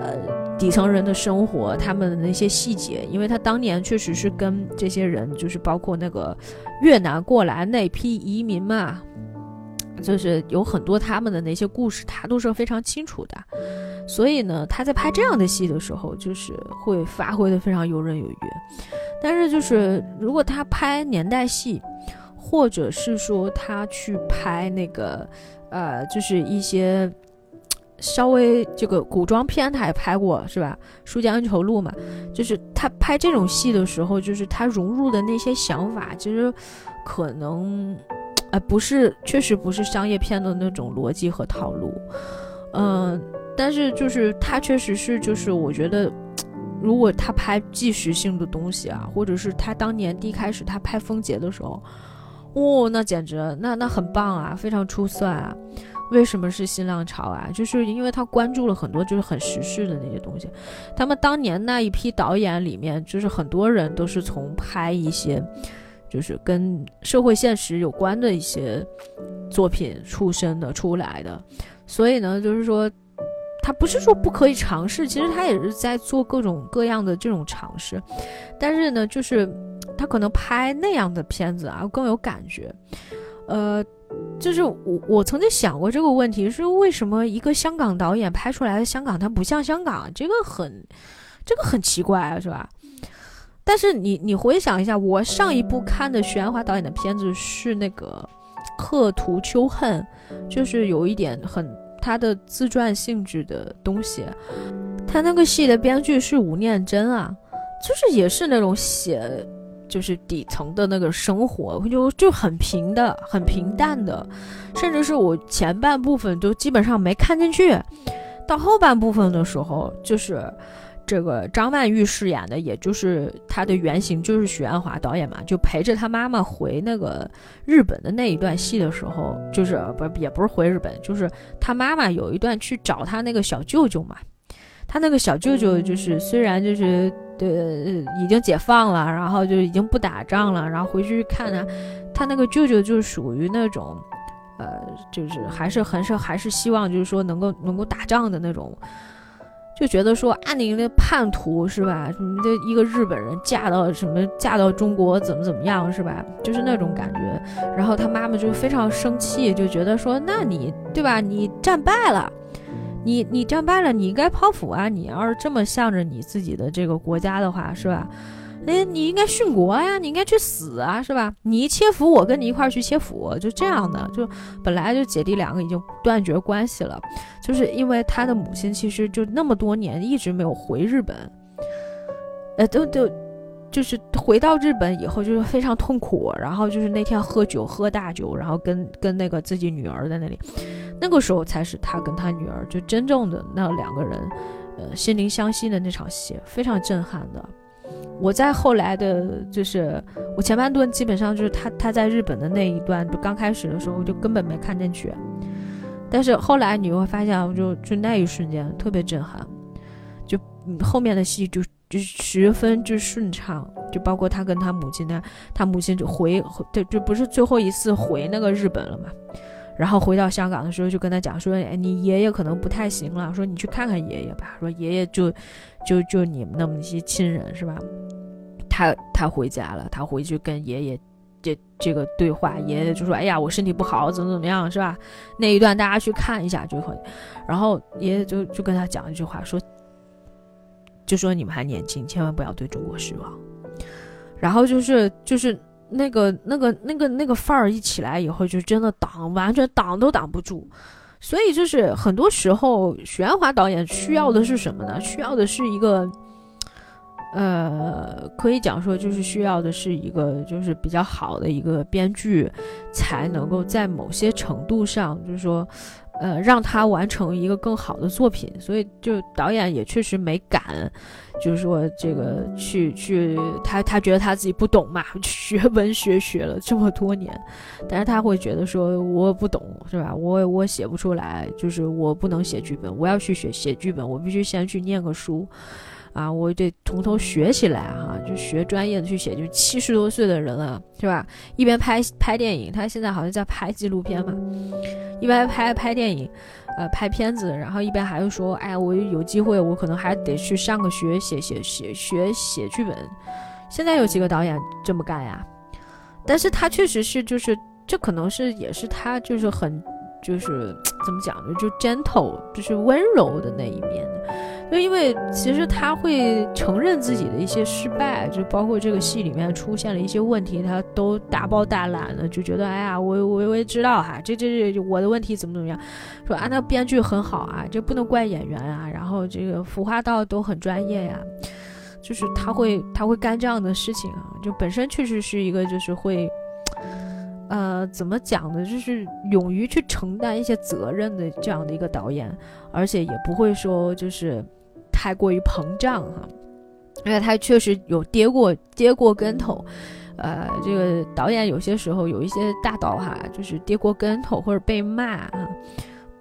呃。底层人的生活，他们的那些细节，因为他当年确实是跟这些人，就是包括那个越南过来那批移民嘛，就是有很多他们的那些故事，他都是非常清楚的。所以呢，他在拍这样的戏的时候，就是会发挥的非常游刃有余。但是，就是如果他拍年代戏，或者是说他去拍那个，呃，就是一些。稍微这个古装片他也拍过是吧？《书剑恩仇录》嘛，就是他拍这种戏的时候，就是他融入的那些想法，其实可能，呃，不是，确实不是商业片的那种逻辑和套路，嗯，但是就是他确实是，就是我觉得，如果他拍纪实性的东西啊，或者是他当年第一开始他拍《风劫》的时候，哦，那简直，那那很棒啊，非常出色啊。为什么是新浪潮啊？就是因为他关注了很多就是很时事的那些东西。他们当年那一批导演里面，就是很多人都是从拍一些，就是跟社会现实有关的一些作品出身的出来的。所以呢，就是说，他不是说不可以尝试，其实他也是在做各种各样的这种尝试。但是呢，就是他可能拍那样的片子啊更有感觉，呃。就是我，我曾经想过这个问题，是为什么一个香港导演拍出来的香港，它不像香港？这个很，这个很奇怪啊，是吧？但是你，你回想一下，我上一部看的徐安华导演的片子是那个《刻图秋恨》，就是有一点很他的自传性质的东西。他那个戏的编剧是吴念真啊，就是也是那种写，就是底层的那个生活，就就很平的，很平淡的，甚至是我前半部分都基本上没看进去，到后半部分的时候，就是这个张曼玉饰演的，也就是她的原型就是许鞍华导演嘛，就陪着她妈妈回那个日本的那一段戏的时候，就是不也不是回日本，就是她妈妈有一段去找她那个小舅舅嘛。他那个小舅舅就是虽然就是呃已经解放了，然后就已经不打仗了，然后回去看他，他那个舅舅就属于那种，呃，就是还是很是还是希望就是说能够能够打仗的那种，就觉得说啊你那叛徒是吧？什么的一个日本人嫁到什么嫁到中国怎么怎么样是吧？就是那种感觉。然后他妈妈就非常生气，就觉得说那你对吧？你战败了。你你战败了，你应该剖腹啊！你要是这么向着你自己的这个国家的话，是吧？哎，你应该殉国呀，你应该去死啊，是吧？你一切腹，我跟你一块儿去切腹，就这样的。就本来就姐弟两个已经断绝关系了，就是因为他的母亲其实就那么多年一直没有回日本，呃，都都就是回到日本以后就是非常痛苦，然后就是那天喝酒喝大酒，然后跟跟那个自己女儿在那里。那个时候才是他跟他女儿就真正的那两个人，呃，心灵相惜的那场戏，非常震撼的。我在后来的，就是我前半段基本上就是他他在日本的那一段，就刚开始的时候就根本没看进去，但是后来你会发现，就就那一瞬间特别震撼，就后面的戏就就十分之顺畅，就包括他跟他母亲呢，他母亲就回，对，就不是最后一次回那个日本了嘛。然后回到香港的时候，就跟他讲说：“哎，你爷爷可能不太行了，说你去看看爷爷吧。说爷爷就，就就你们那么一些亲人是吧？他他回家了，他回去跟爷爷这这个对话，爷爷就说：哎呀，我身体不好，怎么怎么样是吧？那一段大家去看一下就可以。然后爷爷就就跟他讲一句话，说，就说你们还年轻，千万不要对中国失望。然后就是就是。”那个、那个、那个、那个范儿一起来以后，就真的挡，完全挡都挡不住。所以就是很多时候，许鞍华导演需要的是什么呢？需要的是一个，呃，可以讲说，就是需要的是一个，就是比较好的一个编剧，才能够在某些程度上，就是说。呃，让他完成一个更好的作品，所以就导演也确实没敢，就是说这个去去他他觉得他自己不懂嘛，学文学学了这么多年，但是他会觉得说我不懂是吧？我我写不出来，就是我不能写剧本，我要去学写剧本，我必须先去念个书。啊，我得从头学起来哈，就学专业的去写。就七十多岁的人了，是吧？一边拍拍电影，他现在好像在拍纪录片嘛，一边拍拍电影，呃，拍片子，然后一边还是说，哎，我有机会，我可能还得去上个学，写写写学写剧本。现在有几个导演这么干呀？但是他确实是，就是这可能是也是他就是很。就是怎么讲呢？就 gentle，就是温柔的那一面。就因为其实他会承认自己的一些失败，就包括这个戏里面出现了一些问题，他都大包大揽的，就觉得哎呀，我我我也知道哈，这这这我的问题怎么怎么样，说啊那编剧很好啊，这不能怪演员啊，然后这个服化道都很专业呀，就是他会他会干这样的事情啊，就本身确实是一个就是会。呃，怎么讲呢？就是勇于去承担一些责任的这样的一个导演，而且也不会说就是太过于膨胀哈，因为他确实有跌过跌过跟头。呃，这个导演有些时候有一些大导哈，就是跌过跟头或者被骂哈，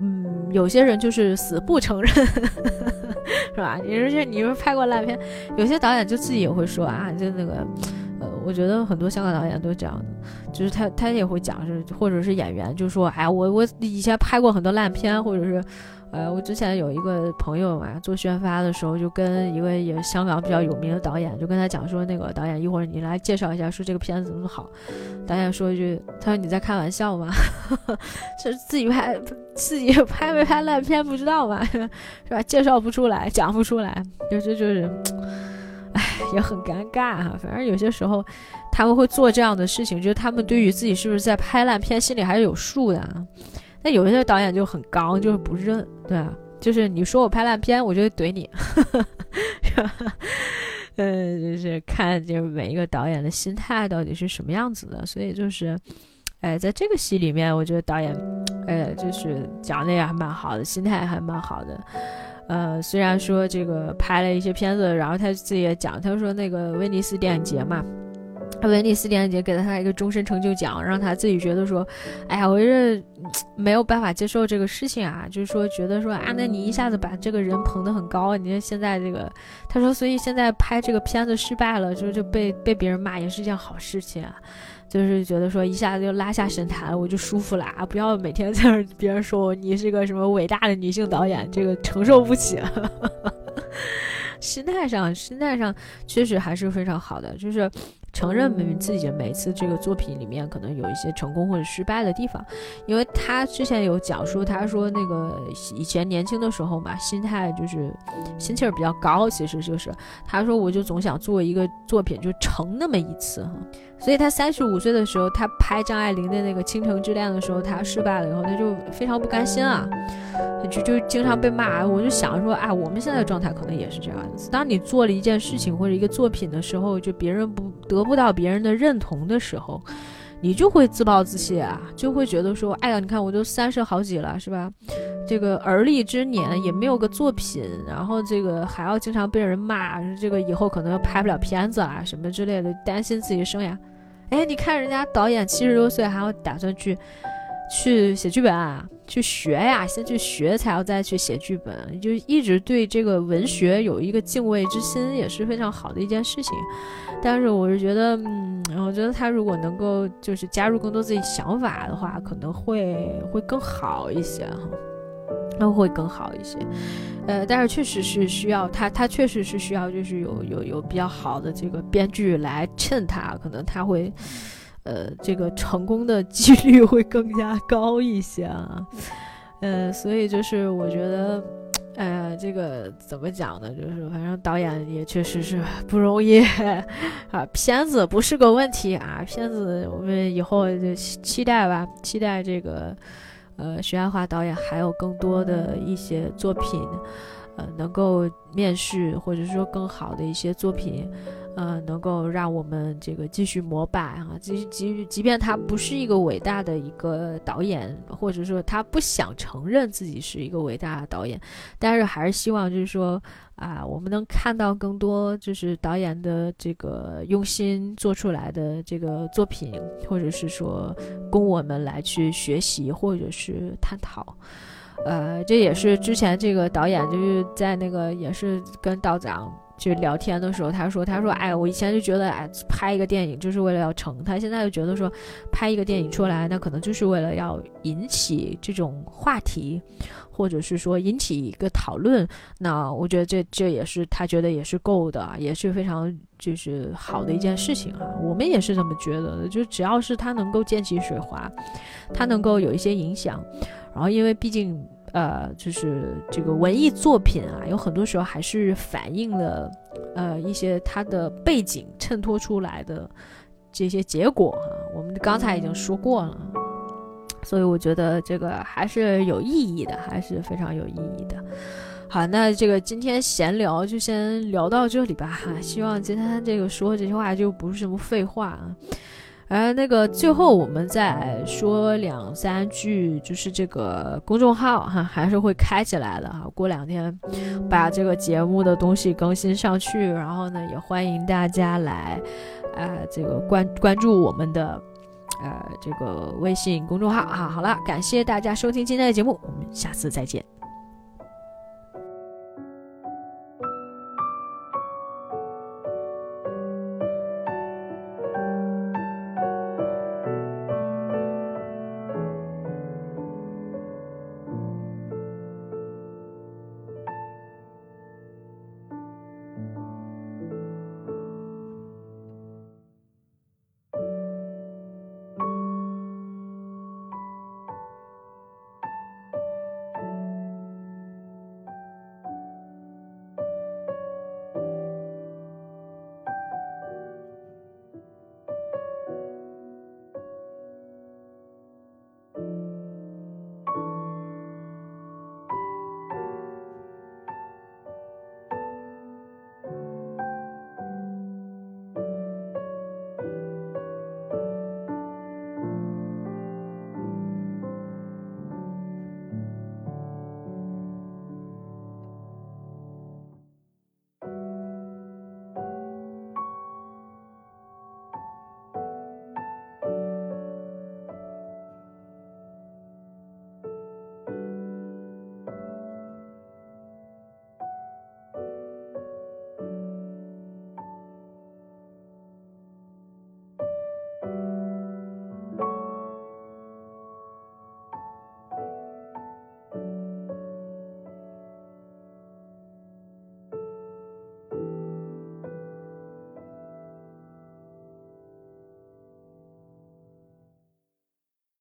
嗯，有些人就是死不承认，是吧？你说你说拍过烂片，有些导演就自己也会说啊，就那个。我觉得很多香港导演都这样的，就是他他也会讲是，或者是演员就说，哎，我我以前拍过很多烂片，或者是，呃，我之前有一个朋友嘛，做宣发的时候就跟一个也香港比较有名的导演，就跟他讲说，那个导演一会儿你来介绍一下，说这个片子怎么好。导演说一句，他说你在开玩笑吗？是自己拍自己拍没拍烂片不知道吧？是吧？介绍不出来，讲不出来，就这就是。唉，也很尴尬哈。反正有些时候，他们会做这样的事情，就是他们对于自己是不是在拍烂片，心里还是有数的。那有些导演就很刚，就是不认，对啊，就是你说我拍烂片，我就怼你。嗯，就是看就是每一个导演的心态到底是什么样子的，所以就是，哎，在这个戏里面，我觉得导演，哎，就是讲的也还蛮好的，心态还蛮好的。呃，虽然说这个拍了一些片子，然后他自己也讲，他说那个威尼斯电影节嘛。威尼斯电影节给了他一个终身成就奖，让他自己觉得说，哎呀，我是没有办法接受这个事情啊，就是说觉得说啊，那你一下子把这个人捧得很高，你看现在这个，他说，所以现在拍这个片子失败了，就就被被别人骂也是一件好事情啊，就是觉得说一下子就拉下神坛，我就舒服了啊，不要每天 在那别人说我你是个什么伟大的女性导演，这个承受不起。心态上，心态上确实还是非常好的，就是。承认每自己的每次这个作品里面可能有一些成功或者失败的地方，因为他之前有讲述，他说那个以前年轻的时候嘛，心态就是心气儿比较高，其实就是他说我就总想做一个作品就成那么一次哈。所以他三十五岁的时候，他拍张爱玲的那个《倾城之恋》的时候，他失败了以后，他就非常不甘心啊，就就经常被骂。我就想说，啊，我们现在的状态可能也是这样子。当你做了一件事情或者一个作品的时候，就别人不得不到别人的认同的时候，你就会自暴自弃啊，就会觉得说，哎呀，你看我都三十好几了，是吧？这个而立之年也没有个作品，然后这个还要经常被人骂，这个以后可能拍不了片子啊什么之类的，担心自己生涯。哎，你看人家导演七十多岁还要打算去去写剧本啊，去学呀，先去学才要再去写剧本，就一直对这个文学有一个敬畏之心，也是非常好的一件事情。但是我是觉得，嗯，我觉得他如果能够就是加入更多自己想法的话，可能会会更好一些哈。那会更好一些，呃，但是确实是需要他，他确实是需要，就是有有有比较好的这个编剧来衬他，可能他会，呃，这个成功的几率会更加高一些啊，呃，所以就是我觉得，呃，这个怎么讲呢？就是反正导演也确实是不容易 啊，片子不是个问题啊，片子我们以后就期待吧，期待这个。呃，徐爱华导演还有更多的一些作品，呃，能够面试或者说更好的一些作品。呃，能够让我们这个继续膜拜啊，即即即便他不是一个伟大的一个导演，或者说他不想承认自己是一个伟大的导演，但是还是希望就是说啊，我们能看到更多就是导演的这个用心做出来的这个作品，或者是说供我们来去学习或者是探讨。呃，这也是之前这个导演就是在那个也是跟道长。就聊天的时候，他说：“他说，哎，我以前就觉得，哎，拍一个电影就是为了要成。他现在就觉得说，拍一个电影出来，那可能就是为了要引起这种话题，或者是说引起一个讨论。那我觉得这这也是他觉得也是够的，也是非常就是好的一件事情啊。我们也是这么觉得的，就只要是他能够溅起水花，他能够有一些影响，然后因为毕竟。”呃，就是这个文艺作品啊，有很多时候还是反映了，呃，一些它的背景衬托出来的这些结果哈。我们刚才已经说过了，所以我觉得这个还是有意义的，还是非常有意义的。好，那这个今天闲聊就先聊到这里吧哈。希望今天这个说这些话就不是什么废话啊。而那个最后我们再说两三句，就是这个公众号哈，还是会开起来的哈。过两天把这个节目的东西更新上去，然后呢，也欢迎大家来，啊，这个关关注我们的，呃，这个微信公众号哈。好了，感谢大家收听今天的节目，我们下次再见。